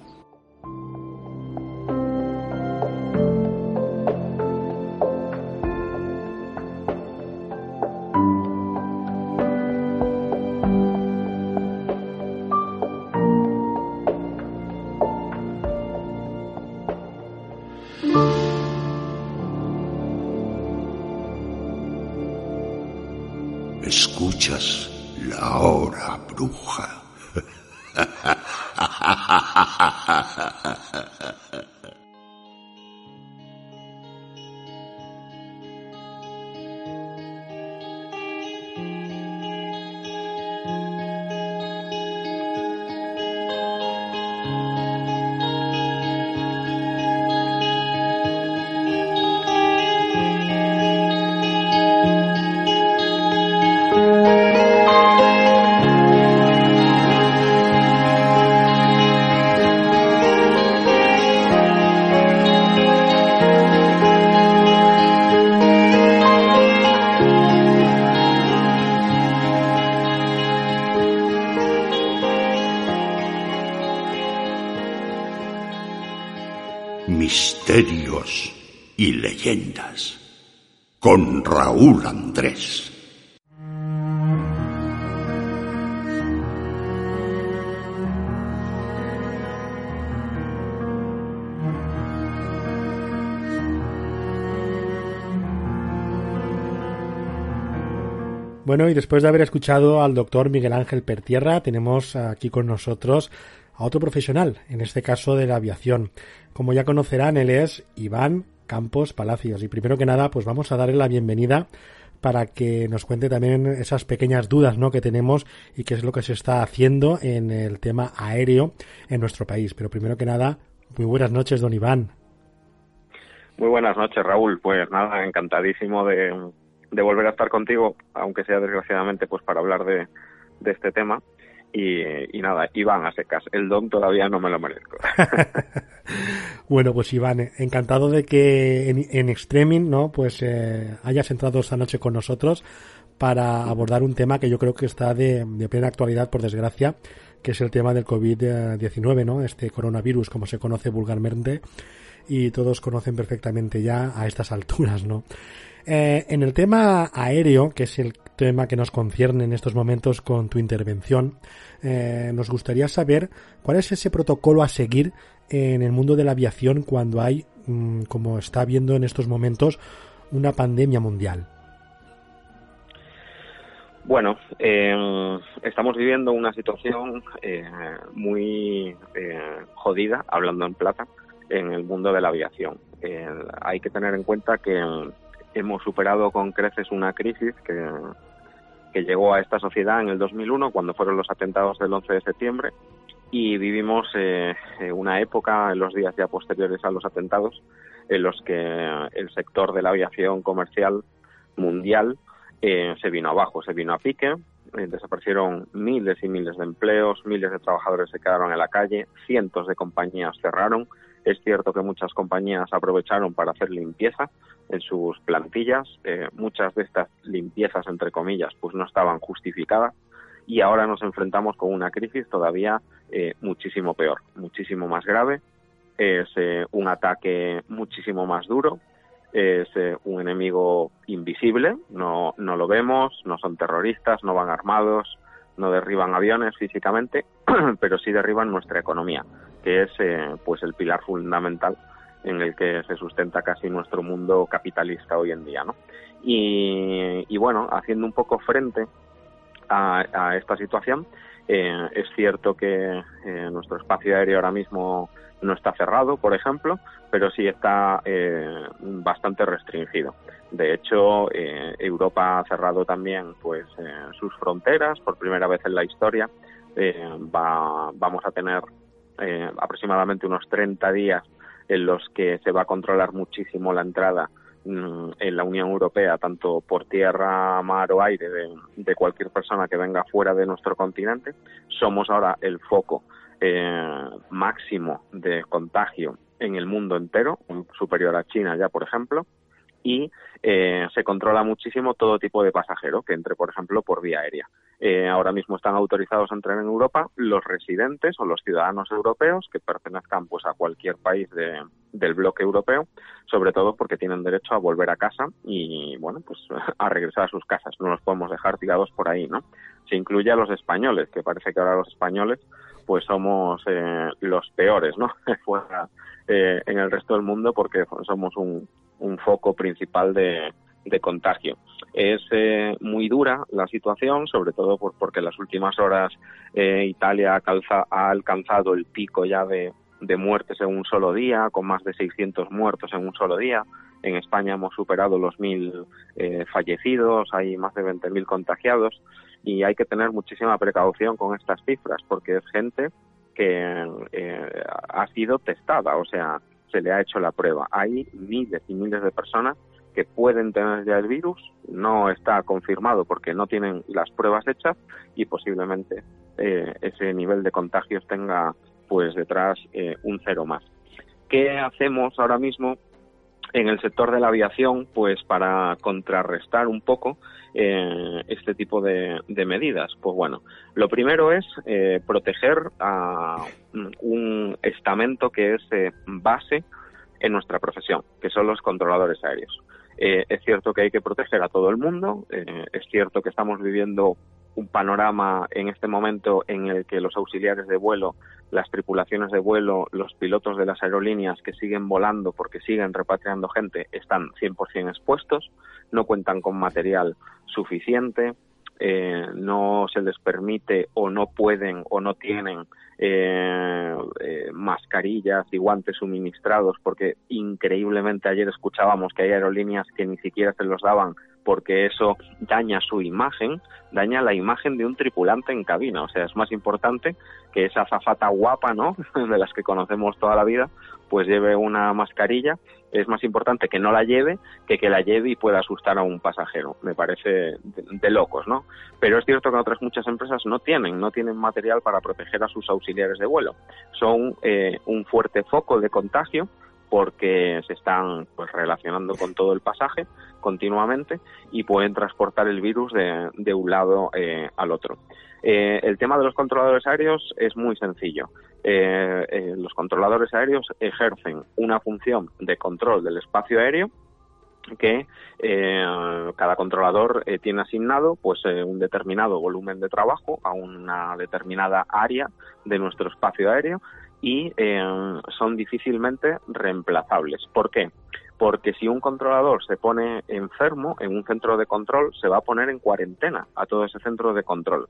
Y leyendas con Raúl Andrés. Bueno, y después de haber escuchado al doctor Miguel Ángel Pertierra, tenemos aquí con nosotros a otro profesional, en este caso de la aviación. Como ya conocerán, él es Iván Campos Palacios. Y primero que nada, pues vamos a darle la bienvenida para que nos cuente también esas pequeñas dudas ¿no? que tenemos y qué es lo que se está haciendo en el tema aéreo en nuestro país. Pero primero que nada, muy buenas noches, don Iván. Muy buenas noches, Raúl. Pues nada, encantadísimo de, volver a estar contigo, aunque sea desgraciadamente pues para hablar de, de este tema. Y, nada, Iván a secas. El don todavía no me lo merezco. *laughs* bueno, pues Iván, encantado de que en, en Extreming, ¿no? Pues eh, hayas entrado esta noche con nosotros para abordar un tema que yo creo que está de, de plena actualidad, por desgracia, que es el tema del COVID-19, ¿no? Este coronavirus, como se conoce vulgarmente, y todos conocen perfectamente ya a estas alturas, ¿no? Eh, en el tema aéreo, que es el tema que nos concierne en estos momentos con tu intervención, eh, nos gustaría saber cuál es ese protocolo a seguir en el mundo de la aviación cuando hay, mm, como está viendo en estos momentos, una pandemia mundial. Bueno, eh, estamos viviendo una situación muy jodida, hablando en plata, en el mundo de la aviación. hay que tener en cuenta que hemos superado con creces una crisis que, que llegó a esta sociedad en el 2001 cuando fueron los atentados del 11 de septiembre y vivimos eh, una época en los días ya posteriores a los atentados en los que el sector de la aviación comercial mundial eh, se vino abajo, se vino a pique. eh, desaparecieron miles y miles de empleos, miles de trabajadores se quedaron en la calle, cientos de compañías cerraron. Es cierto que muchas compañías aprovecharon para hacer limpieza en sus plantillas. Eh, muchas de estas limpiezas, entre comillas, pues no estaban justificadas y ahora nos enfrentamos con una crisis todavía eh, muchísimo peor, muchísimo más grave. Es un ataque muchísimo más duro, es eh, un enemigo invisible, no, no lo vemos, no son terroristas, no van armados, no derriban aviones físicamente, *clears throat* pero sí derriban nuestra economía, que es eh, pues el pilar fundamental en el que se sustenta casi nuestro mundo capitalista hoy en día, ¿no? Y, y bueno, haciendo un poco frente a, a esta situación, eh, es cierto que eh, nuestro espacio aéreo ahora mismo no está cerrado, por ejemplo, pero sí está eh, bastante restringido. De hecho, Europa ha cerrado también pues sus fronteras por primera vez en la historia. Va, vamos a tener aproximadamente unos 30 días en los que se va a controlar muchísimo la entrada Mm, en la Unión Europea, tanto por tierra, mar o aire, de, cualquier persona que venga fuera de nuestro continente. Somos ahora el foco eh, máximo de contagio en el mundo entero, superior a China ya, por ejemplo, y eh, se controla muchísimo todo tipo de pasajero que entre, por ejemplo, por vía aérea. Eh, ahora mismo están autorizados a entrar en Europa los residentes o los ciudadanos europeos que pertenezcan pues a cualquier país del bloque europeo, sobre todo porque tienen derecho a volver a casa y bueno pues *laughs* a regresar a sus casas. No los podemos dejar tirados por ahí, ¿no? Se incluye a los españoles, que parece que ahora los españoles pues somos eh, los peores, ¿no? *laughs* Fuera eh, en el resto del mundo porque somos un, un foco principal de, de contagio. Es eh, muy dura la situación, sobre todo porque en las últimas horas eh, Italia ha, alcanzado el pico ya de, muertes en un solo día, con más de 600 muertos en un solo día. En España hemos superado los mil eh, fallecidos, hay más de 20.000 contagiados y hay que tener muchísima precaución con estas cifras porque es gente que ha sido testada, o sea, se le ha hecho la prueba. Hay miles y miles de personas que pueden tener ya el virus, no está confirmado porque no tienen las pruebas hechas y posiblemente eh, ese nivel de contagios tenga pues detrás eh, un cero más. ¿Qué hacemos ahora mismo en el sector de la aviación pues para contrarrestar un poco eh, este tipo de, de, medidas? Pues bueno, lo primero es proteger a un estamento que es base en nuestra profesión, que son los controladores aéreos. Eh, es cierto que hay que proteger a todo el mundo, eh, es cierto que estamos viviendo un panorama en este momento en el que los auxiliares de vuelo, las tripulaciones de vuelo, los pilotos de las aerolíneas que siguen volando porque siguen repatriando gente están 100% expuestos, no cuentan con material suficiente, eh, no se les permite o no pueden o no tienen eh, eh, mascarillas y guantes suministrados, porque increíblemente ayer escuchábamos que hay aerolíneas que ni siquiera se los daban porque eso daña su imagen, daña la imagen de un tripulante en cabina. O sea, es más importante que esa zafata guapa, ¿no? *laughs* De las que conocemos toda la vida, pues lleve una mascarilla. Es más importante que no la lleve que que la lleve y pueda asustar a un pasajero. Me parece de, locos, ¿no? Pero es cierto que otras muchas empresas no tienen, no tienen material para proteger a sus auxiliares de vuelo. Son eh, un fuerte foco de contagio porque se están pues relacionando con todo el pasaje continuamente y pueden transportar el virus de, un lado eh, al otro. Eh, el tema de los controladores aéreos es muy sencillo. Eh, los controladores aéreos ejercen una función de control del espacio aéreo que cada controlador tiene asignado pues un determinado volumen de trabajo a una determinada área de nuestro espacio aéreo y eh, son difícilmente reemplazables. ¿Por qué? Porque si un controlador se pone enfermo en un centro de control, se va a poner en cuarentena a todo ese centro de control.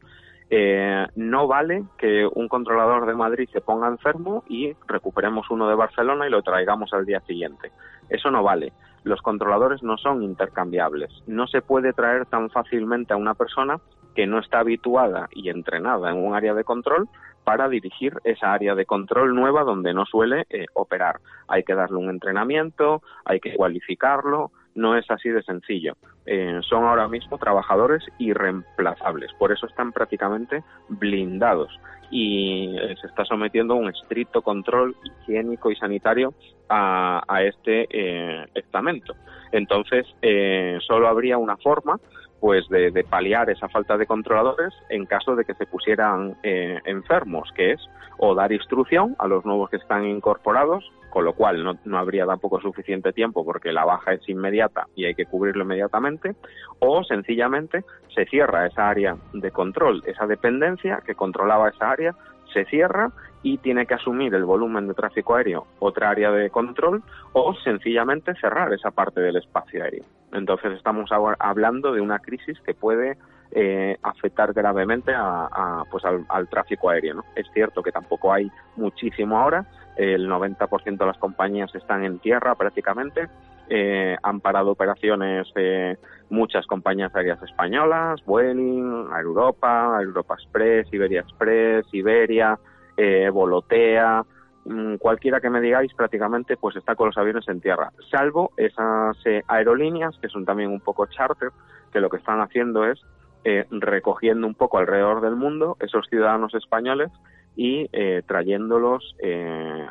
Eh, no vale que un controlador de Madrid se ponga enfermo y recuperemos uno de Barcelona y lo traigamos al día siguiente. Eso no vale. Los controladores no son intercambiables. No se puede traer tan fácilmente a una persona que no está habituada y entrenada en un área de control para dirigir esa área de control nueva donde no suele eh, operar. Hay que darle un entrenamiento, hay que cualificarlo, no es así de sencillo. Eh, son ahora mismo trabajadores irreemplazables, por eso están prácticamente blindados y eh, se está sometiendo a un estricto control higiénico y sanitario a, este eh, estamento. Entonces, eh, solo habría una forma pues de, paliar esa falta de controladores en caso de que se pusieran eh, enfermos, que es o dar instrucción a los nuevos que están incorporados, con lo cual no, no, habría tampoco suficiente tiempo porque la baja es inmediata y hay que cubrirlo inmediatamente, o sencillamente se cierra esa área de control, esa dependencia que controlaba esa área, se cierra y tiene que asumir el volumen de tráfico aéreo otra área de control o sencillamente cerrar esa parte del espacio aéreo. Entonces estamos hablando de una crisis que puede eh, afectar gravemente a, pues al, tráfico aéreo. ¿no? Es cierto que tampoco hay muchísimo ahora, el 90% de las compañías están en tierra prácticamente, eh, han parado operaciones eh, muchas compañías aéreas españolas, Vueling, Air Europa, Europa Express, Iberia Express, Iberia, eh, Volotea, mm, cualquiera que me digáis prácticamente pues está con los aviones en tierra, salvo esas eh, aerolíneas que son también un poco charter, que lo que están haciendo es eh, recogiendo un poco alrededor del mundo esos ciudadanos españoles y eh, trayéndolos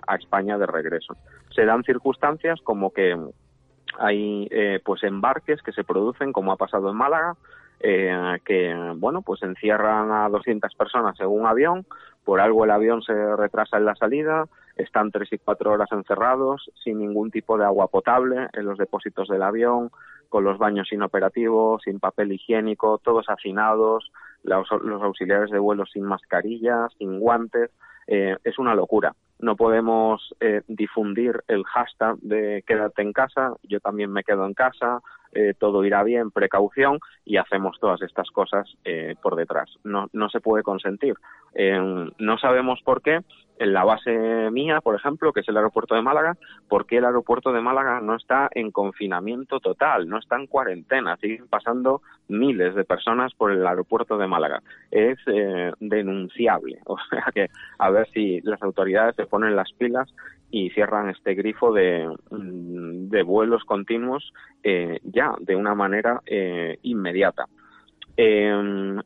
a España de regreso. Se dan circunstancias como que hay pues embarques que se producen, como ha pasado en Málaga, que bueno pues encierran a 200 personas en un avión por algo el avión se retrasa en la salida, están tres y cuatro horas encerrados, sin ningún tipo de agua potable en los depósitos del avión, con los baños inoperativos, sin papel higiénico, todos hacinados, los, auxiliares de vuelo sin mascarillas, sin guantes. Eh, es una locura. No podemos eh, difundir el hashtag de quédate en casa, yo también me quedo en casa, eh, todo irá bien, precaución, y hacemos todas estas cosas eh, por detrás. No, no se puede consentir. no sabemos por qué en la base mía, por ejemplo, que es el aeropuerto de Málaga, por qué el aeropuerto de Málaga no está en confinamiento total, no está en cuarentena, siguen pasando miles de personas por el aeropuerto de Málaga. Es eh, denunciable. *laughs* O sea que a ver si las autoridades se ponen las pilas y cierran este grifo de, mm, de vuelos continuos eh, ya de una manera eh, inmediata.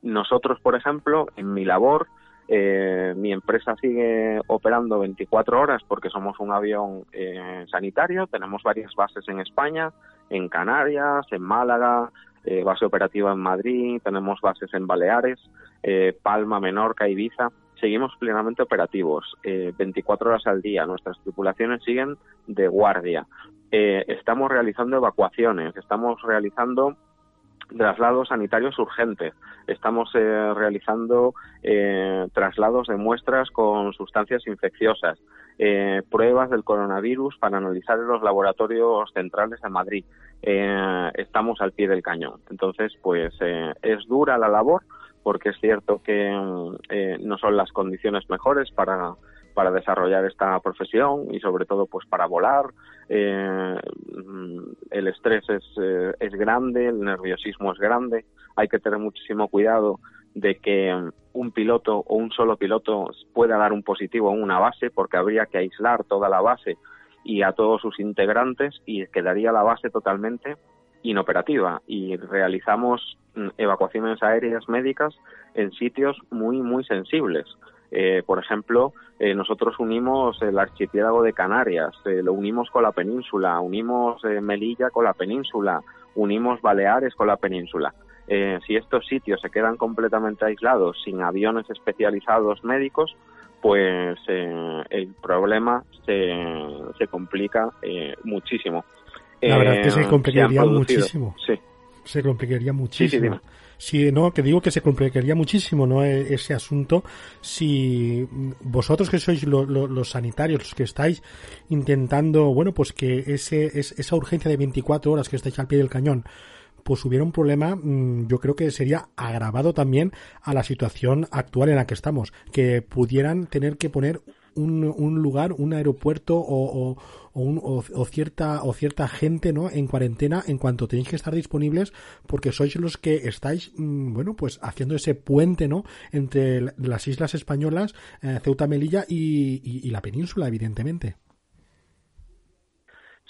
nosotros, por ejemplo, en mi labor, eh, mi empresa sigue operando 24 horas porque somos un avión eh, sanitario. Tenemos varias bases en España, en Canarias, en Málaga, eh, base operativa en Madrid, tenemos bases en Baleares, eh, Palma, Menorca, Ibiza. Seguimos plenamente operativos, 24 horas al día. Nuestras tripulaciones siguen de guardia. estamos realizando evacuaciones, estamos realizando traslados sanitarios urgentes. Estamos eh, realizando eh, traslados de muestras con sustancias infecciosas, eh, pruebas del coronavirus para analizar en los laboratorios centrales de Madrid. estamos al pie del cañón. Entonces, pues es dura la labor porque es cierto que no son las condiciones mejores para para desarrollar esta profesión y sobre todo pues para volar. Eh, el estrés es, eh, es grande, el nerviosismo es grande, hay que tener muchísimo cuidado de que un piloto o un solo piloto pueda dar un positivo en una base porque habría que aislar toda la base y a todos sus integrantes y quedaría la base totalmente inoperativa y realizamos mm, evacuaciones aéreas médicas en sitios muy muy sensibles eh, por ejemplo, eh, nosotros unimos el archipiélago de Canarias, eh, lo unimos con la península, unimos Melilla con la península, unimos Baleares con la península. si estos sitios se quedan completamente aislados, sin aviones especializados médicos, pues el problema se, se complica muchísimo. La verdad es que se complicaría muchísimo. Sí. Se complicaría muchísimo. Sí, no, que digo que se complicaría muchísimo, ¿no? E, ese asunto si vosotros que sois los sanitarios, los que estáis intentando, bueno, pues que ese, esa urgencia de 24 horas que estáis al pie del cañón, pues hubiera un problema, mm, yo creo que sería agravado también a la situación actual en la que estamos, que pudieran tener que poner un, un lugar, un aeropuerto o, o, o, cierta o cierta gente no en cuarentena en cuanto tenéis que estar disponibles porque sois los que estáis mm, bueno pues haciendo ese puente no entre las islas españolas eh, Ceuta Melilla y, y, la península evidentemente.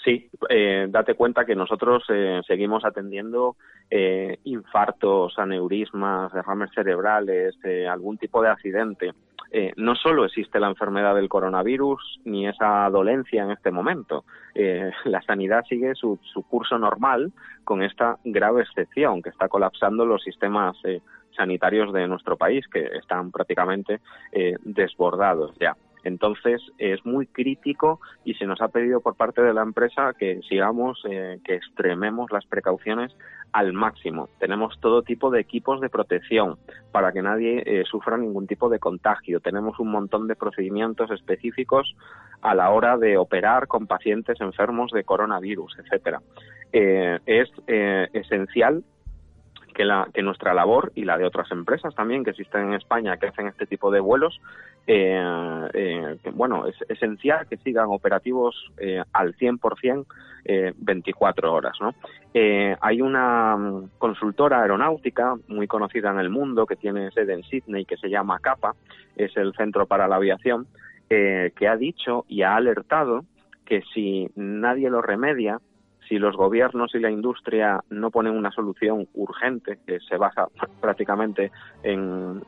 Sí, eh, date cuenta que nosotros eh, seguimos atendiendo eh, infartos, aneurismas, derrames cerebrales, eh, algún tipo de accidente. Eh, no solo existe la enfermedad del coronavirus ni esa dolencia en este momento. Eh, *laughs* la sanidad sigue su, su, curso normal con esta grave excepción que está colapsando los sistemas eh, sanitarios de nuestro país, que están prácticamente eh, desbordados ya. Entonces es muy crítico y se nos ha pedido por parte de la empresa que sigamos, eh, que extrememos las precauciones al máximo. Tenemos todo tipo de equipos de protección para que nadie eh, sufra ningún tipo de contagio. Tenemos un montón de procedimientos específicos a la hora de operar con pacientes enfermos de coronavirus, etcétera. Eh, es eh, esencial que, la, que nuestra labor y la de otras empresas también que existen en España que hacen este tipo de vuelos, eh, eh, bueno, es esencial que sigan operativos eh, al 100% eh, 24 horas. ¿no? Eh, hay una consultora aeronáutica muy conocida en el mundo que tiene sede en Sydney que se llama CAPA, es el Centro para la Aviación, eh, que ha dicho y ha alertado que si nadie lo remedia, si los gobiernos y la industria no ponen una solución urgente que se basa *laughs* prácticamente en,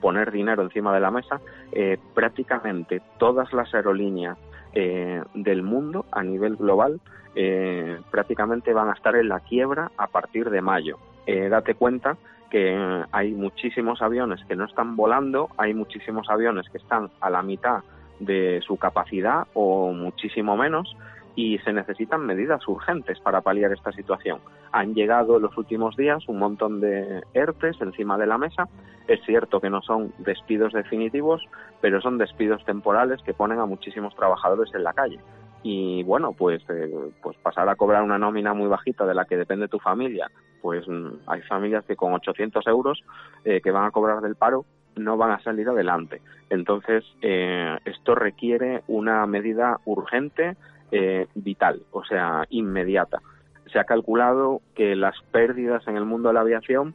poner dinero encima de la mesa, eh, prácticamente todas las aerolíneas eh, del mundo a nivel global eh, prácticamente van a estar en la quiebra a partir de mayo. Eh, date cuenta que hay muchísimos aviones que no están volando, hay muchísimos aviones que están a la mitad de su capacidad o muchísimo menos y se necesitan medidas urgentes para paliar esta situación. Han llegado en los últimos días un montón de ERTES encima de la mesa. Es cierto que no son despidos definitivos, pero son despidos temporales que ponen a muchísimos trabajadores en la calle. Y bueno, pues, eh, pues pasar a cobrar una nómina muy bajita de la que depende tu familia, pues hay familias que con 800 euros eh, que van a cobrar del paro no van a salir adelante. Entonces, eh, esto requiere una medida urgente, eh, vital, o sea, inmediata. Se ha calculado que las pérdidas en el mundo de la aviación,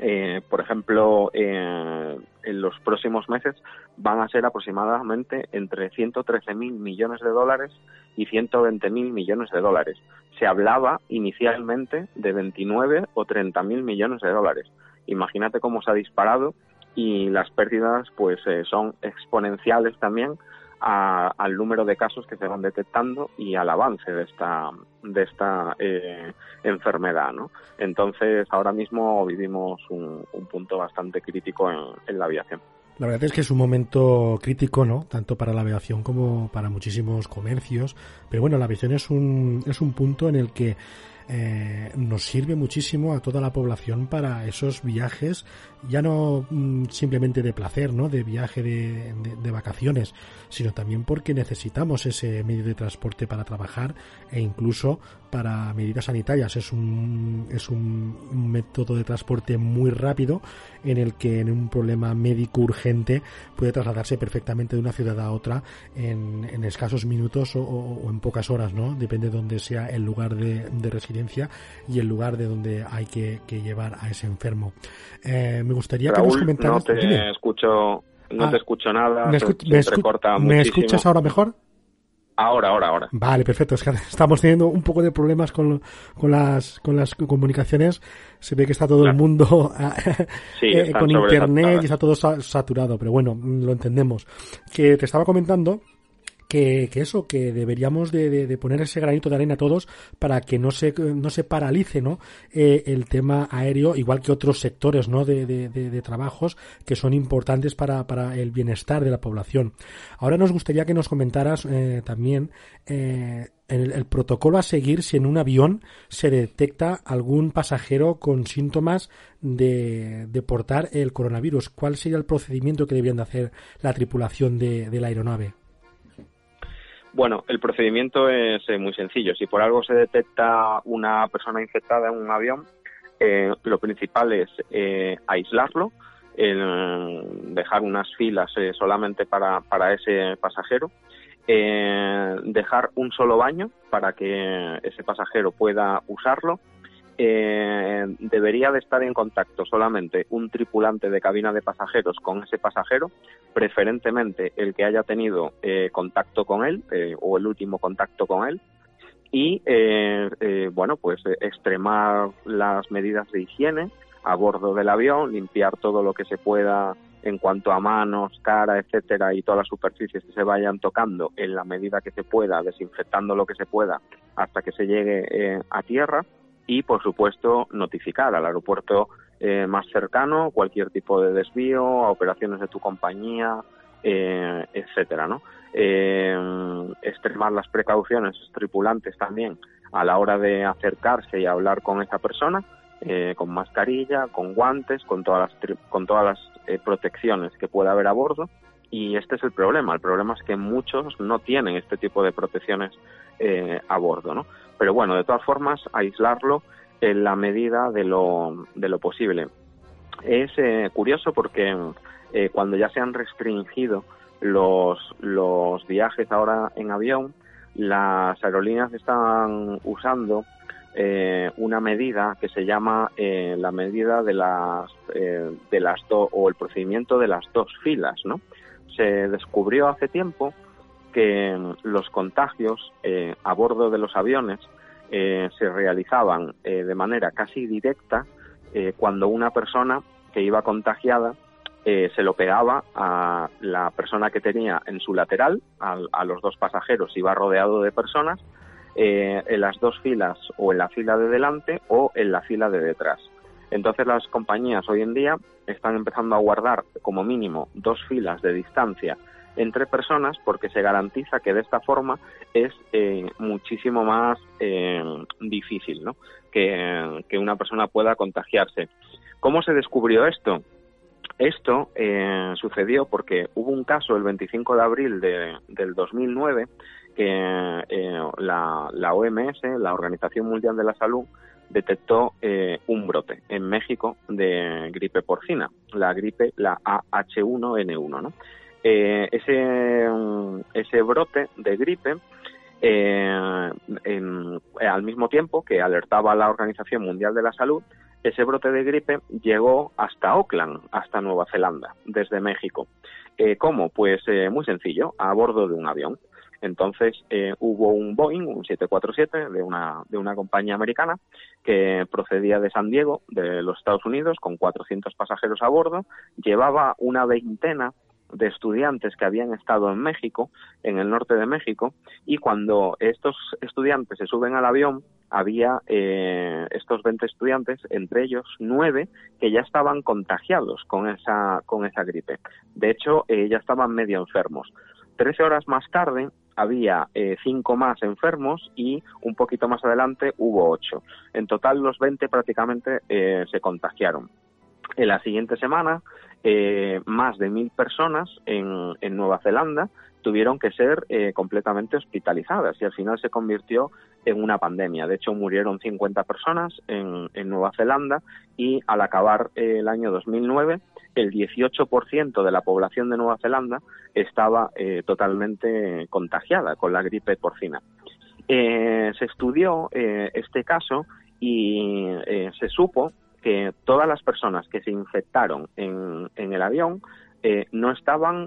eh, por ejemplo, eh, en los próximos meses van a ser aproximadamente entre 113 mil millones de dólares y 120 mil millones de dólares. Se hablaba inicialmente de 29 o 30 mil millones de dólares. Imagínate cómo se ha disparado y las pérdidas pues eh, son exponenciales también a, al número de casos que se van detectando y al avance de esta de esta eh, enfermedad, ¿no? Entonces ahora mismo vivimos un, un punto bastante crítico en, en, la aviación. La verdad es que es un momento crítico, ¿no? Tanto para la aviación como para muchísimos comercios. Pero bueno, la aviación es un es un punto en el que eh, nos sirve muchísimo a toda la población para esos viajes, ya no mm, simplemente de placer, ¿no? De viaje de, de, de, vacaciones, sino también porque necesitamos ese medio de transporte para trabajar e incluso para medidas sanitarias. Es un, es un, método de transporte muy rápido en el que en un problema médico urgente puede trasladarse perfectamente de una ciudad a otra en, en escasos minutos o, o, en pocas horas, ¿no? Depende de donde sea el lugar de, de residencia y el lugar de donde hay que, que llevar a ese enfermo. Eh, me gustaría Raúl, que nos comentaras. No te escucho, no ah, te escucho nada. ¿Me, escu me, escu ¿Me escuchas ahora mejor? Ahora, ahora, ahora. Vale, perfecto. Es que *laughs* estamos teniendo un poco de problemas con, con, las, con las comunicaciones. Se ve que está todo claro. el mundo *laughs* sí, eh, con internet y está todo saturado, pero bueno, lo entendemos. Que te estaba comentando que, que, eso, que deberíamos de, de, de, poner ese granito de arena todos para que no se, no se paralice ¿no? Eh, el tema aéreo, igual que otros sectores ¿no? de, de, trabajos que son importantes para, para, el bienestar de la población. Ahora nos gustaría que nos comentaras eh, también eh, el, el, protocolo a seguir si en un avión se detecta algún pasajero con síntomas de, de portar el coronavirus. ¿Cuál sería el procedimiento que deberían de hacer la tripulación de, de la aeronave? Bueno, el procedimiento es eh, muy sencillo. Si por algo se detecta una persona infectada en un avión, eh, lo principal es eh, aislarlo, dejar unas filas eh, solamente para, para ese pasajero, dejar un solo baño para que ese pasajero pueda usarlo eh, debería de estar en contacto solamente un tripulante de cabina de pasajeros con ese pasajero, preferentemente el que haya tenido eh, contacto con él eh, o el último contacto con él, y, bueno, pues extremar las medidas de higiene a bordo del avión, limpiar todo lo que se pueda en cuanto a manos, cara, etcétera, y todas las superficies que se vayan tocando en la medida que se pueda, desinfectando lo que se pueda hasta que se llegue eh, a tierra y, por supuesto, notificar al aeropuerto eh, más cercano cualquier tipo de desvío, a operaciones de tu compañía, eh, etcétera, ¿no? extremar las precauciones tripulantes también a la hora de acercarse y hablar con esa persona eh, con mascarilla, con guantes, con todas las, con todas las eh, protecciones que pueda haber a bordo. Y este es el problema. El problema es que muchos no tienen este tipo de protecciones eh, a bordo, ¿no? Pero bueno, de todas formas, aislarlo en la medida de lo, de lo posible. Es curioso porque cuando ya se han restringido los, los viajes ahora en avión, las aerolíneas están usando eh, una medida que se llama eh, la medida de las eh, de las dos o el procedimiento de las dos filas, ¿no? Se descubrió hace tiempo que los contagios a bordo de los aviones se realizaban de manera casi directa cuando una persona que iba contagiada se lo pegaba a la persona que tenía en su lateral, a los dos pasajeros, iba rodeado de personas eh, en las dos filas o en la fila de delante o en la fila de detrás. Entonces las compañías hoy en día están empezando a guardar como mínimo dos filas de distancia entre personas porque se garantiza que de esta forma es eh, muchísimo más eh, difícil ¿no? que, una persona pueda contagiarse. ¿Cómo se descubrió esto? Esto sucedió porque hubo un caso el 25 de abril de, del 2009 que eh, la, OMS, la Organización Mundial de la Salud, detectó eh, un brote en México de gripe porcina, la gripe, la AH1N1. ¿no? Eh, ese, ese brote de gripe, al mismo tiempo que alertaba la Organización Mundial de la Salud, ese brote de gripe llegó hasta Auckland, hasta Nueva Zelanda, desde México. ¿Cómo? Pues muy sencillo, a bordo de un avión. Entonces eh, hubo un Boeing, un 747 de una, de una compañía americana que procedía de San Diego, de los Estados Unidos, con 400 pasajeros a bordo, llevaba una veintena de estudiantes que habían estado en México, en el norte de México, y cuando estos estudiantes se suben al avión, había eh, estos 20 estudiantes, entre ellos nueve, que ya estaban contagiados con esa, con esa gripe. De hecho, eh, ya estaban medio enfermos. Trece horas más tarde, había eh, cinco más enfermos y un poquito más adelante hubo ocho. En total los 20 prácticamente eh, se contagiaron. En la siguiente semana, eh, más de mil personas en, en, Nueva Zelanda tuvieron que ser completamente hospitalizadas y al final se convirtió en una pandemia. De hecho, murieron 50 personas en, en Nueva Zelanda y al acabar el año 2009 el 18% de la población de Nueva Zelanda estaba eh, totalmente contagiada con la gripe porcina. Eh, se estudió eh, este caso y se supo que todas las personas que se infectaron en, en el avión no estaban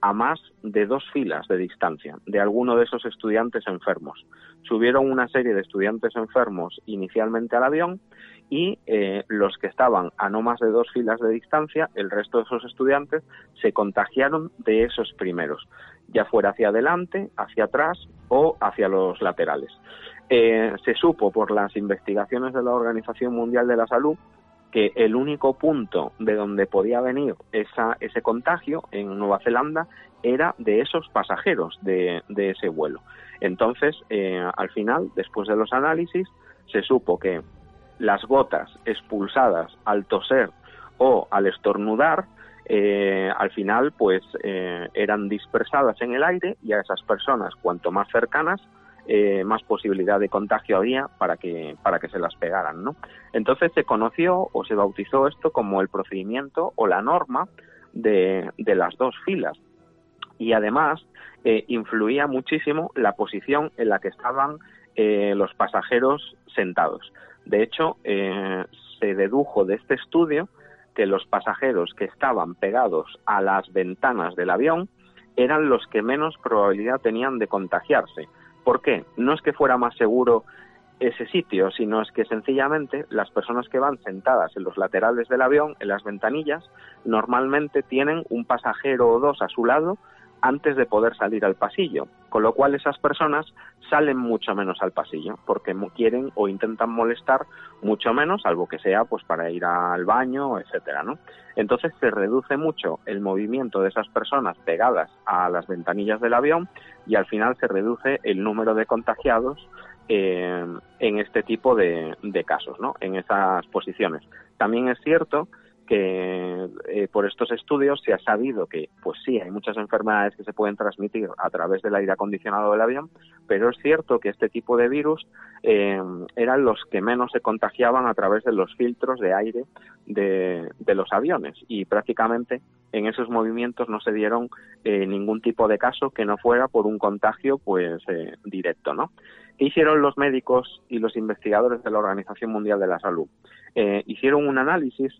a más de dos filas de distancia de alguno de esos estudiantes enfermos. Subieron una serie de estudiantes enfermos inicialmente al avión y eh, los que estaban a no más de dos filas de distancia, el resto de esos estudiantes se contagiaron de esos primeros, ya fuera hacia adelante, hacia atrás o hacia los laterales. Eh, se supo por las investigaciones de la Organización Mundial de la Salud que el único punto de donde podía venir esa, ese contagio en Nueva Zelanda era de esos pasajeros de, ese vuelo. Entonces, eh, al final, después de los análisis, se supo que las gotas expulsadas al toser o al estornudar, eh, al final pues eh, eran dispersadas en el aire y a esas personas cuanto más cercanas eh, más posibilidad de contagio había para que para que se las pegaran no entonces se conoció o se bautizó esto como el procedimiento o la norma de, de las dos filas. Y además influía muchísimo la posición en la que estaban los pasajeros sentados. De hecho, eh, se dedujo de este estudio que los pasajeros que estaban pegados a las ventanas del avión eran los que menos probabilidad tenían de contagiarse, ¿Por qué? No es que fuera más seguro ese sitio, sino es que sencillamente las personas que van sentadas en los laterales del avión, en las ventanillas, normalmente tienen un pasajero o dos a su lado antes de poder salir al pasillo, con lo cual esas personas salen mucho menos al pasillo porque quieren o intentan molestar mucho menos, salvo que sea pues para ir al baño, etcétera, ¿no? Entonces se reduce mucho el movimiento de esas personas pegadas a las ventanillas del avión y al final se reduce el número de contagiados eh, en este tipo de, casos, ¿no? En esas posiciones. También es cierto eh, por estos estudios se ha sabido que, pues sí, hay muchas enfermedades que se pueden transmitir a través del aire acondicionado del avión, pero es cierto que este tipo de virus eh, eran los que menos se contagiaban a través de los filtros de aire de, los aviones y prácticamente en esos movimientos no se dieron eh, ningún tipo de caso que no fuera por un contagio pues directo, ¿no? ¿Qué hicieron los médicos y los investigadores de la Organización Mundial de la Salud? hicieron un análisis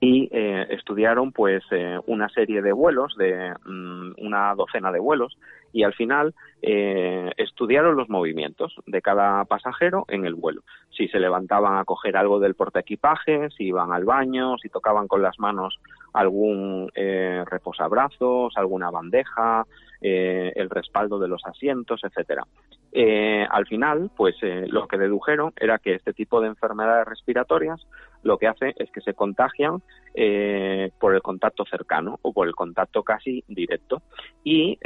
y eh, estudiaron pues eh, una serie de vuelos de mm, una docena de vuelos y al final eh, estudiaron los movimientos de cada pasajero en el vuelo. Si se levantaban a coger algo del portaequipaje si iban al baño si tocaban con las manos algún reposabrazos alguna bandeja el respaldo de los asientos etcétera eh, al final, pues eh, lo que dedujeron era que este tipo de enfermedades respiratorias lo que hace es que se contagian eh, por el contacto cercano o por el contacto casi directo. Y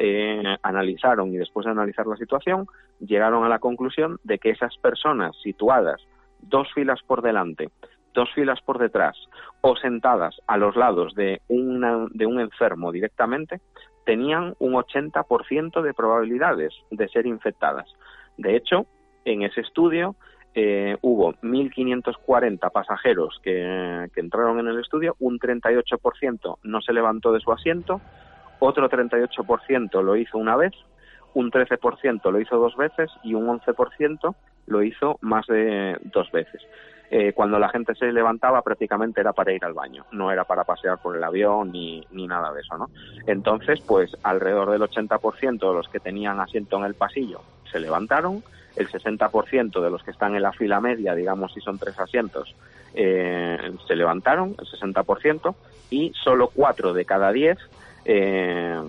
analizaron, y después de analizar la situación, llegaron a la conclusión de que esas personas situadas dos filas por delante, dos filas por detrás o sentadas a los lados de un enfermo directamente, tenían un 80% de probabilidades de ser infectadas. De hecho, en ese estudio eh, hubo 1.540 pasajeros que, que, entraron en el estudio, un 38% no se levantó de su asiento, otro 38% lo hizo una vez, un 13% lo hizo dos veces y un 11% lo hizo más de dos veces. Eh, cuando la gente se levantaba prácticamente era para ir al baño, no era para pasear por el avión ni, ni nada de eso, ¿no? Entonces, pues alrededor del 80% de los que tenían asiento en el pasillo se levantaron, el 60% de los que están en la fila media, digamos si son tres asientos, eh, se levantaron, el 60%, y solo 4 de cada 10 eh,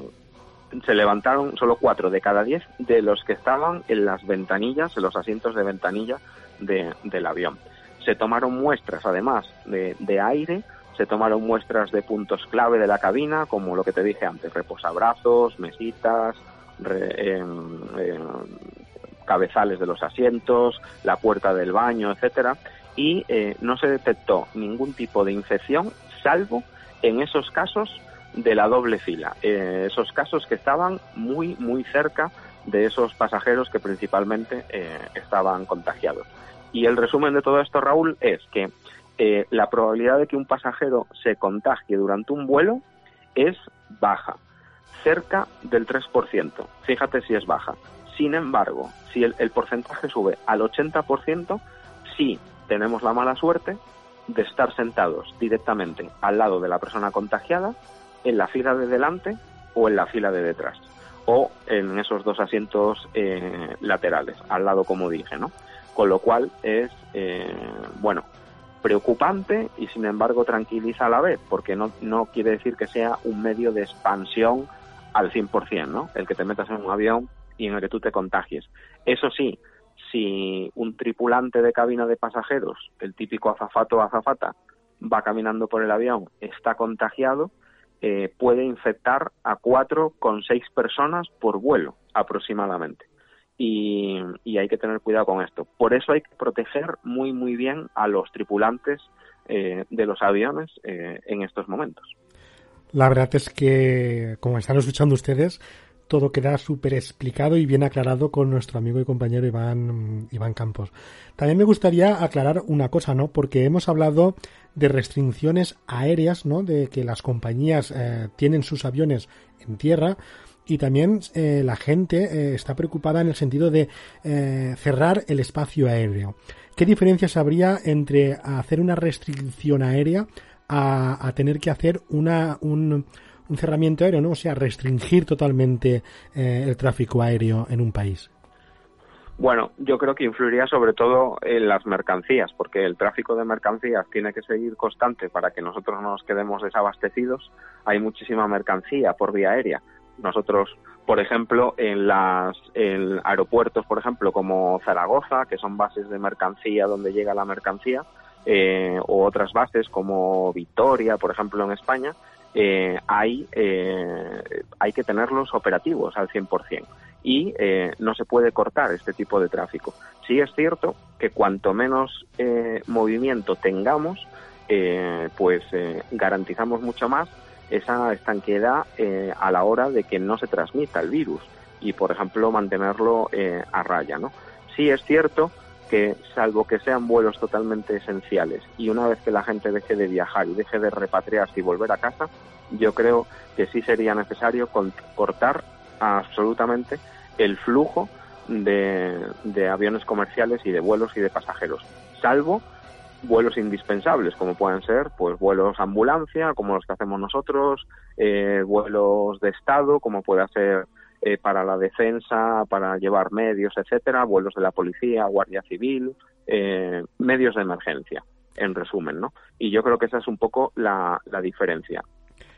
se levantaron, solo 4 de cada 10 de los que estaban en las ventanillas, en los asientos de ventanilla del avión. Se tomaron muestras, además de, aire, se tomaron muestras de puntos clave de la cabina, como lo que te dije antes, reposabrazos, mesitas, em, em, cabezales de los asientos, la puerta del baño, etcétera, y eh, no se detectó ningún tipo de infección, salvo en esos casos de la doble fila, eh, esos casos que estaban muy muy cerca de esos pasajeros que principalmente eh, estaban contagiados. Y el resumen de todo esto, Raúl, es que eh, la probabilidad de que un pasajero se contagie durante un vuelo es baja, cerca del 3%. Fíjate si es baja. Sin embargo, si el, porcentaje sube al 80%, sí tenemos la mala suerte de estar sentados directamente al lado de la persona contagiada, en la fila de delante o en la fila de detrás, o en esos dos asientos eh, laterales, al lado como dije, ¿no? Con lo cual es, eh, bueno, preocupante y sin embargo tranquiliza a la vez, porque no, no quiere decir que sea un medio de expansión al 100%, ¿no? El que te metas en un avión y en el que tú te contagies. Eso sí, si un tripulante de cabina de pasajeros, el típico azafato o azafata, va caminando por el avión, está contagiado, eh, puede infectar a cuatro con seis personas por vuelo aproximadamente y, hay que tener cuidado con esto. Por eso hay que proteger muy, muy bien a los tripulantes eh, de los aviones eh, en estos momentos. La verdad es que, como están escuchando ustedes, todo queda súper explicado y bien aclarado con nuestro amigo y compañero Iván, Iván Campos. También me gustaría aclarar una cosa, ¿no? Porque hemos hablado de restricciones aéreas, ¿no? De que las compañías eh, tienen sus aviones en tierra, y también eh, la gente eh, está preocupada en el sentido de eh, cerrar el espacio aéreo. ¿Qué diferencias habría entre hacer una restricción aérea a, tener que hacer una, un, un, cerramiento aéreo, ¿no? O sea, restringir totalmente el tráfico aéreo en un país. Bueno, yo creo que influiría sobre todo en las mercancías, porque el tráfico de mercancías tiene que seguir constante para que nosotros no nos quedemos desabastecidos. Hay muchísima mercancía por vía aérea. Nosotros, por ejemplo, en los aeropuertos, por ejemplo, como Zaragoza, que son bases de mercancía donde llega la mercancía, eh, o otras bases como Vitoria, por ejemplo, en España, eh, hay, eh, hay que tenerlos operativos al 100% y eh, no se puede cortar este tipo de tráfico. Sí es cierto que cuanto menos eh, movimiento tengamos, eh, pues garantizamos mucho más esa estanqueidad a la hora de que no se transmita el virus y, por ejemplo, mantenerlo a raya. ¿no? Sí es cierto que, salvo que sean vuelos totalmente esenciales y una vez que la gente deje de viajar y deje de repatriarse y volver a casa, yo creo que sí sería necesario cortar absolutamente el flujo de, aviones comerciales y de vuelos y de pasajeros, salvo vuelos indispensables, como pueden ser pues vuelos ambulancia, como los que hacemos nosotros, eh, vuelos de Estado, como puede ser eh, para la defensa, para llevar medios, etcétera, vuelos de la policía, guardia civil, eh, medios de emergencia, en resumen, ¿no? Y yo creo que esa es un poco la, la diferencia.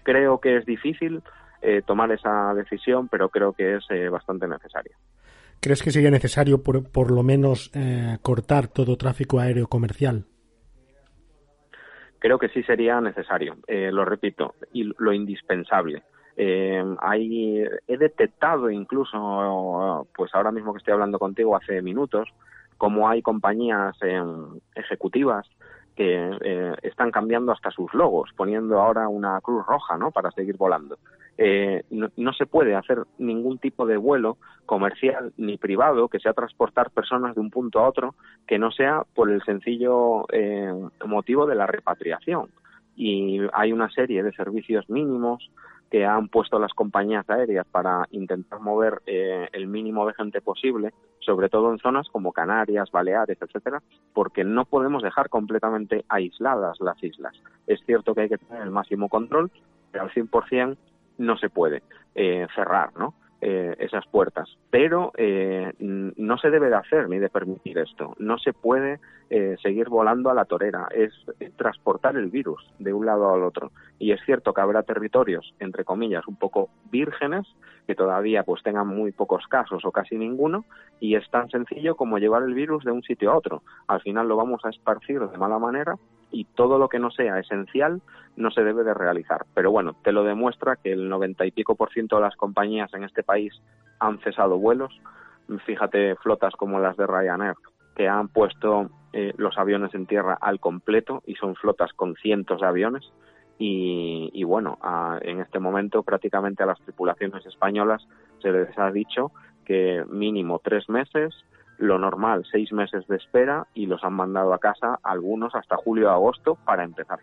Creo que es difícil eh, tomar esa decisión, pero creo que es eh, bastante necesaria. ¿Crees que sería necesario por, por lo menos cortar todo tráfico aéreo comercial? Creo que sí sería necesario, lo repito, y lo indispensable. hay, he detectado incluso, pues ahora mismo que estoy hablando contigo hace minutos, como hay compañías ejecutivas que están cambiando hasta sus logos, poniendo ahora una cruz roja, ¿no? Para seguir volando eh, no, se puede hacer ningún tipo de vuelo comercial ni privado que sea transportar personas de un punto a otro que no sea por el sencillo eh, motivo de la repatriación. Y hay una serie de servicios mínimos que han puesto las compañías aéreas para intentar mover eh, el mínimo de gente posible, sobre todo en zonas como Canarias, Baleares, etcétera, porque no podemos dejar completamente aisladas las islas. Es cierto que hay que tener el máximo control, pero al 100% no se puede eh, cerrar, ¿no? Eh, esas puertas. Pero eh, no se debe de hacer ni de permitir esto. No se puede seguir volando a la torera. Es, transportar el virus de un lado al otro. Y es cierto que habrá territorios, entre comillas, un poco vírgenes, que todavía pues tengan muy pocos casos o casi ninguno, y es tan sencillo como llevar el virus de un sitio a otro. Al final lo vamos a esparcir de mala manera y todo lo que no sea esencial no se debe de realizar. Pero bueno, te lo demuestra que el noventa y pico por ciento de las compañías en este país han cesado vuelos. Fíjate flotas como las de Ryanair, que han puesto eh, los aviones en tierra al completo y son flotas con cientos de aviones. Y, bueno, en este momento prácticamente a las tripulaciones españolas se les ha dicho que mínimo tres meses lo normal, seis meses de espera y los han mandado a casa algunos hasta julio o agosto para empezar.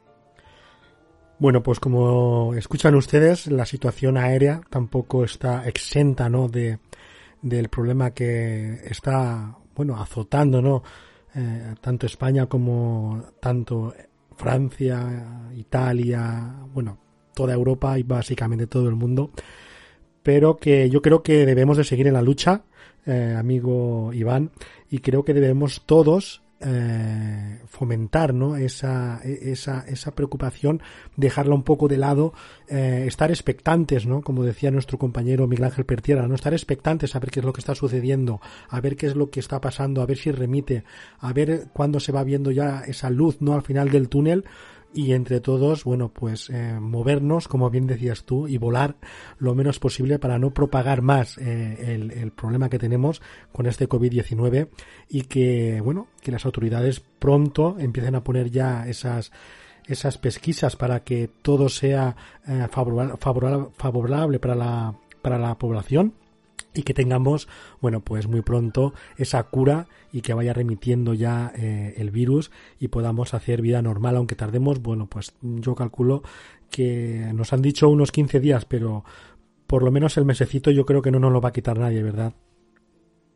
Bueno, pues como escuchan ustedes, la situación aérea tampoco está exenta, ¿no? De, del problema que está, bueno, azotando, ¿no? Eh, tanto España como tanto Francia, Italia, bueno, toda Europa y básicamente todo el mundo. Pero que yo creo que debemos de seguir en la lucha eh, amigo Iván, y creo que debemos todos eh, fomentar ¿no? esa, esa, esa preocupación, dejarla un poco de lado, eh, estar expectantes, ¿no? como decía nuestro compañero Miguel Ángel Pertierra, no estar expectantes a ver qué es lo que está sucediendo, a ver qué es lo que está pasando, a ver si remite, a ver cuándo se va viendo ya esa luz ¿no? al final del túnel, y entre todos, bueno, pues eh, movernos, como bien decías tú, y volar lo menos posible para no propagar más eh, el, problema que tenemos con este COVID-19 y que, bueno, que las autoridades pronto empiecen a poner ya esas esas pesquisas para que todo sea eh, favorable, favorable para la, para la población y que tengamos, bueno, pues muy pronto esa cura y que vaya remitiendo ya eh, el virus y podamos hacer vida normal, aunque tardemos, bueno, pues yo calculo que nos han dicho unos 15 días, pero por lo menos el mesecito yo creo que no nos lo va a quitar nadie, ¿verdad?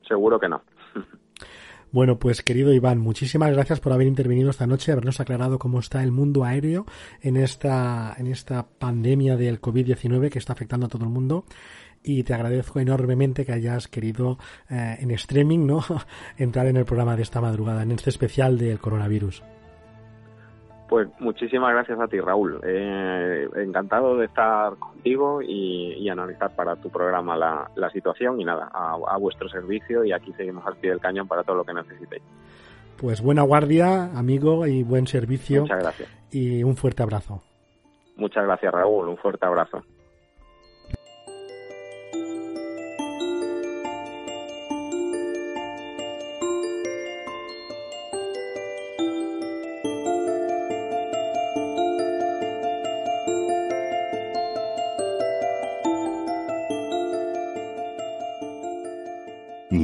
Seguro que no. *laughs* Bueno, pues querido Iván, muchísimas gracias por haber intervenido esta noche, habernos aclarado cómo está el mundo aéreo en esta, en esta pandemia del COVID-19 que está afectando a todo el mundo y te agradezco enormemente que hayas querido eh, en streaming no *laughs* entrar en el programa de esta madrugada, en este especial del coronavirus. Pues muchísimas gracias a ti, Raúl. Eh, encantado de estar contigo y, analizar para tu programa la, situación y nada, a, a, vuestro servicio y aquí seguimos al pie del cañón para todo lo que necesitéis. Pues buena guardia, amigo, y buen servicio. Muchas gracias. Y un fuerte abrazo. Muchas gracias, Raúl. Un fuerte abrazo.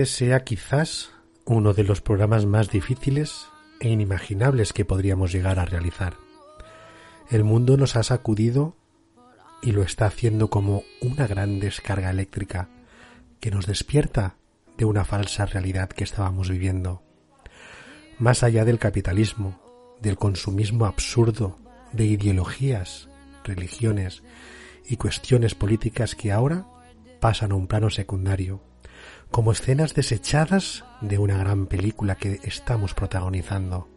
Este sea quizás uno de los programas más difíciles e inimaginables que podríamos llegar a realizar. El mundo nos ha sacudido y lo está haciendo como una gran descarga eléctrica que nos despierta de una falsa realidad que estábamos viviendo más allá del capitalismo, del consumismo absurdo, de ideologías, religiones y cuestiones políticas que ahora pasan a un plano secundario, como escenas desechadas de una gran película que estamos protagonizando.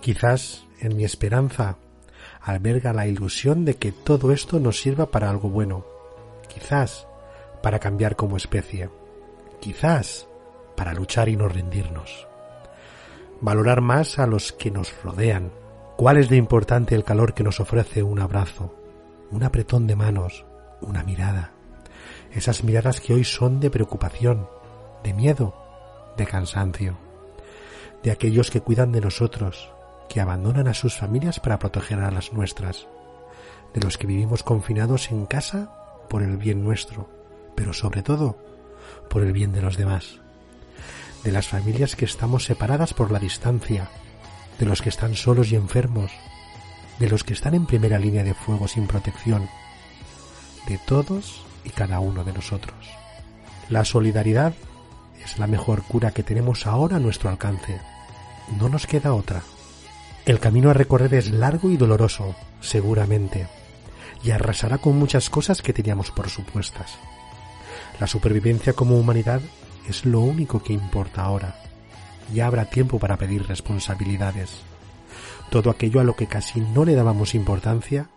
Quizás en mi esperanza alberga la ilusión de que todo esto nos sirva para algo bueno, quizás para cambiar como especie, quizás para luchar y no rendirnos valorar más a los que nos rodean. ¿Cuál es de importante el calor que nos ofrece un abrazo, un apretón de manos, una mirada? Esas miradas que hoy son de preocupación, de miedo, de cansancio, de aquellos que cuidan de nosotros, que abandonan a sus familias para proteger a las nuestras, de los que vivimos confinados en casa por el bien nuestro, pero sobre todo por el bien de los demás. De las familias que estamos separadas por la distancia, de los que están solos y enfermos, de los que están en primera línea de fuego sin protección, de todos y cada uno de nosotros. La solidaridad es la mejor cura que tenemos ahora a nuestro alcance. No nos queda otra. El camino a recorrer es largo y doloroso, seguramente, y arrasará con muchas cosas que teníamos por supuestas. La supervivencia como humanidad es lo único que importa ahora. Ya habrá tiempo para pedir responsabilidades. Todo aquello a lo que casi no le dábamos importancia,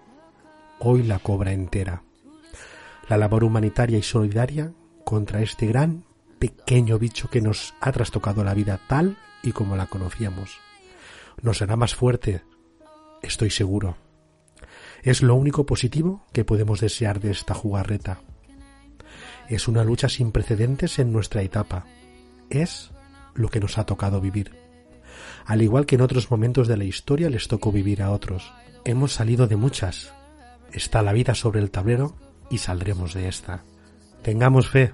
hoy la cobra entera. La labor humanitaria y solidaria contra este gran pequeño bicho que nos ha trastocado la vida tal y como la conocíamos. Nos hará más fuerte, estoy seguro. Es lo único positivo que podemos desear de esta jugarreta. Es una lucha sin precedentes en nuestra etapa. Es lo que nos ha tocado vivir. Al igual que en otros momentos de la historia les tocó vivir a otros. Hemos salido de muchas. Está la vida sobre el tablero y saldremos de esta. Tengamos fe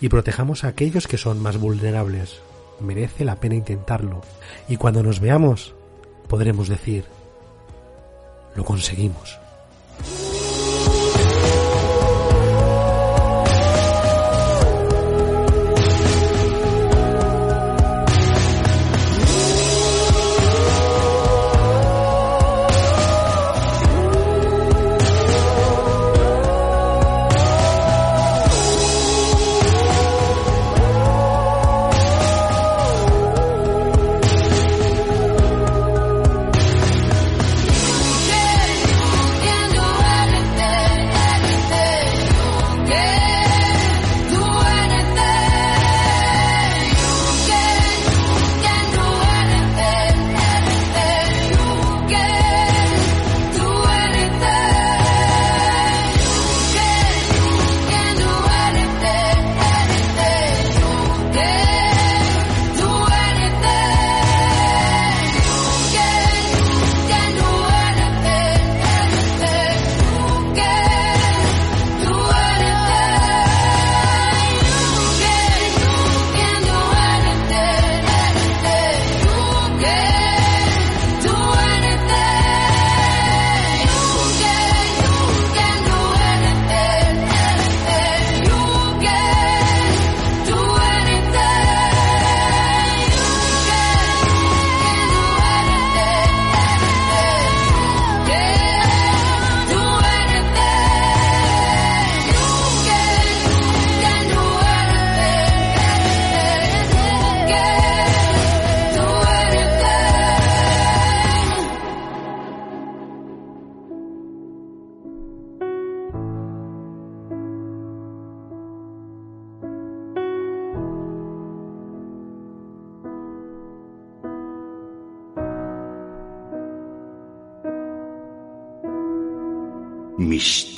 y protejamos a aquellos que son más vulnerables. Merece la pena intentarlo. Y cuando nos veamos, podremos decir, lo conseguimos.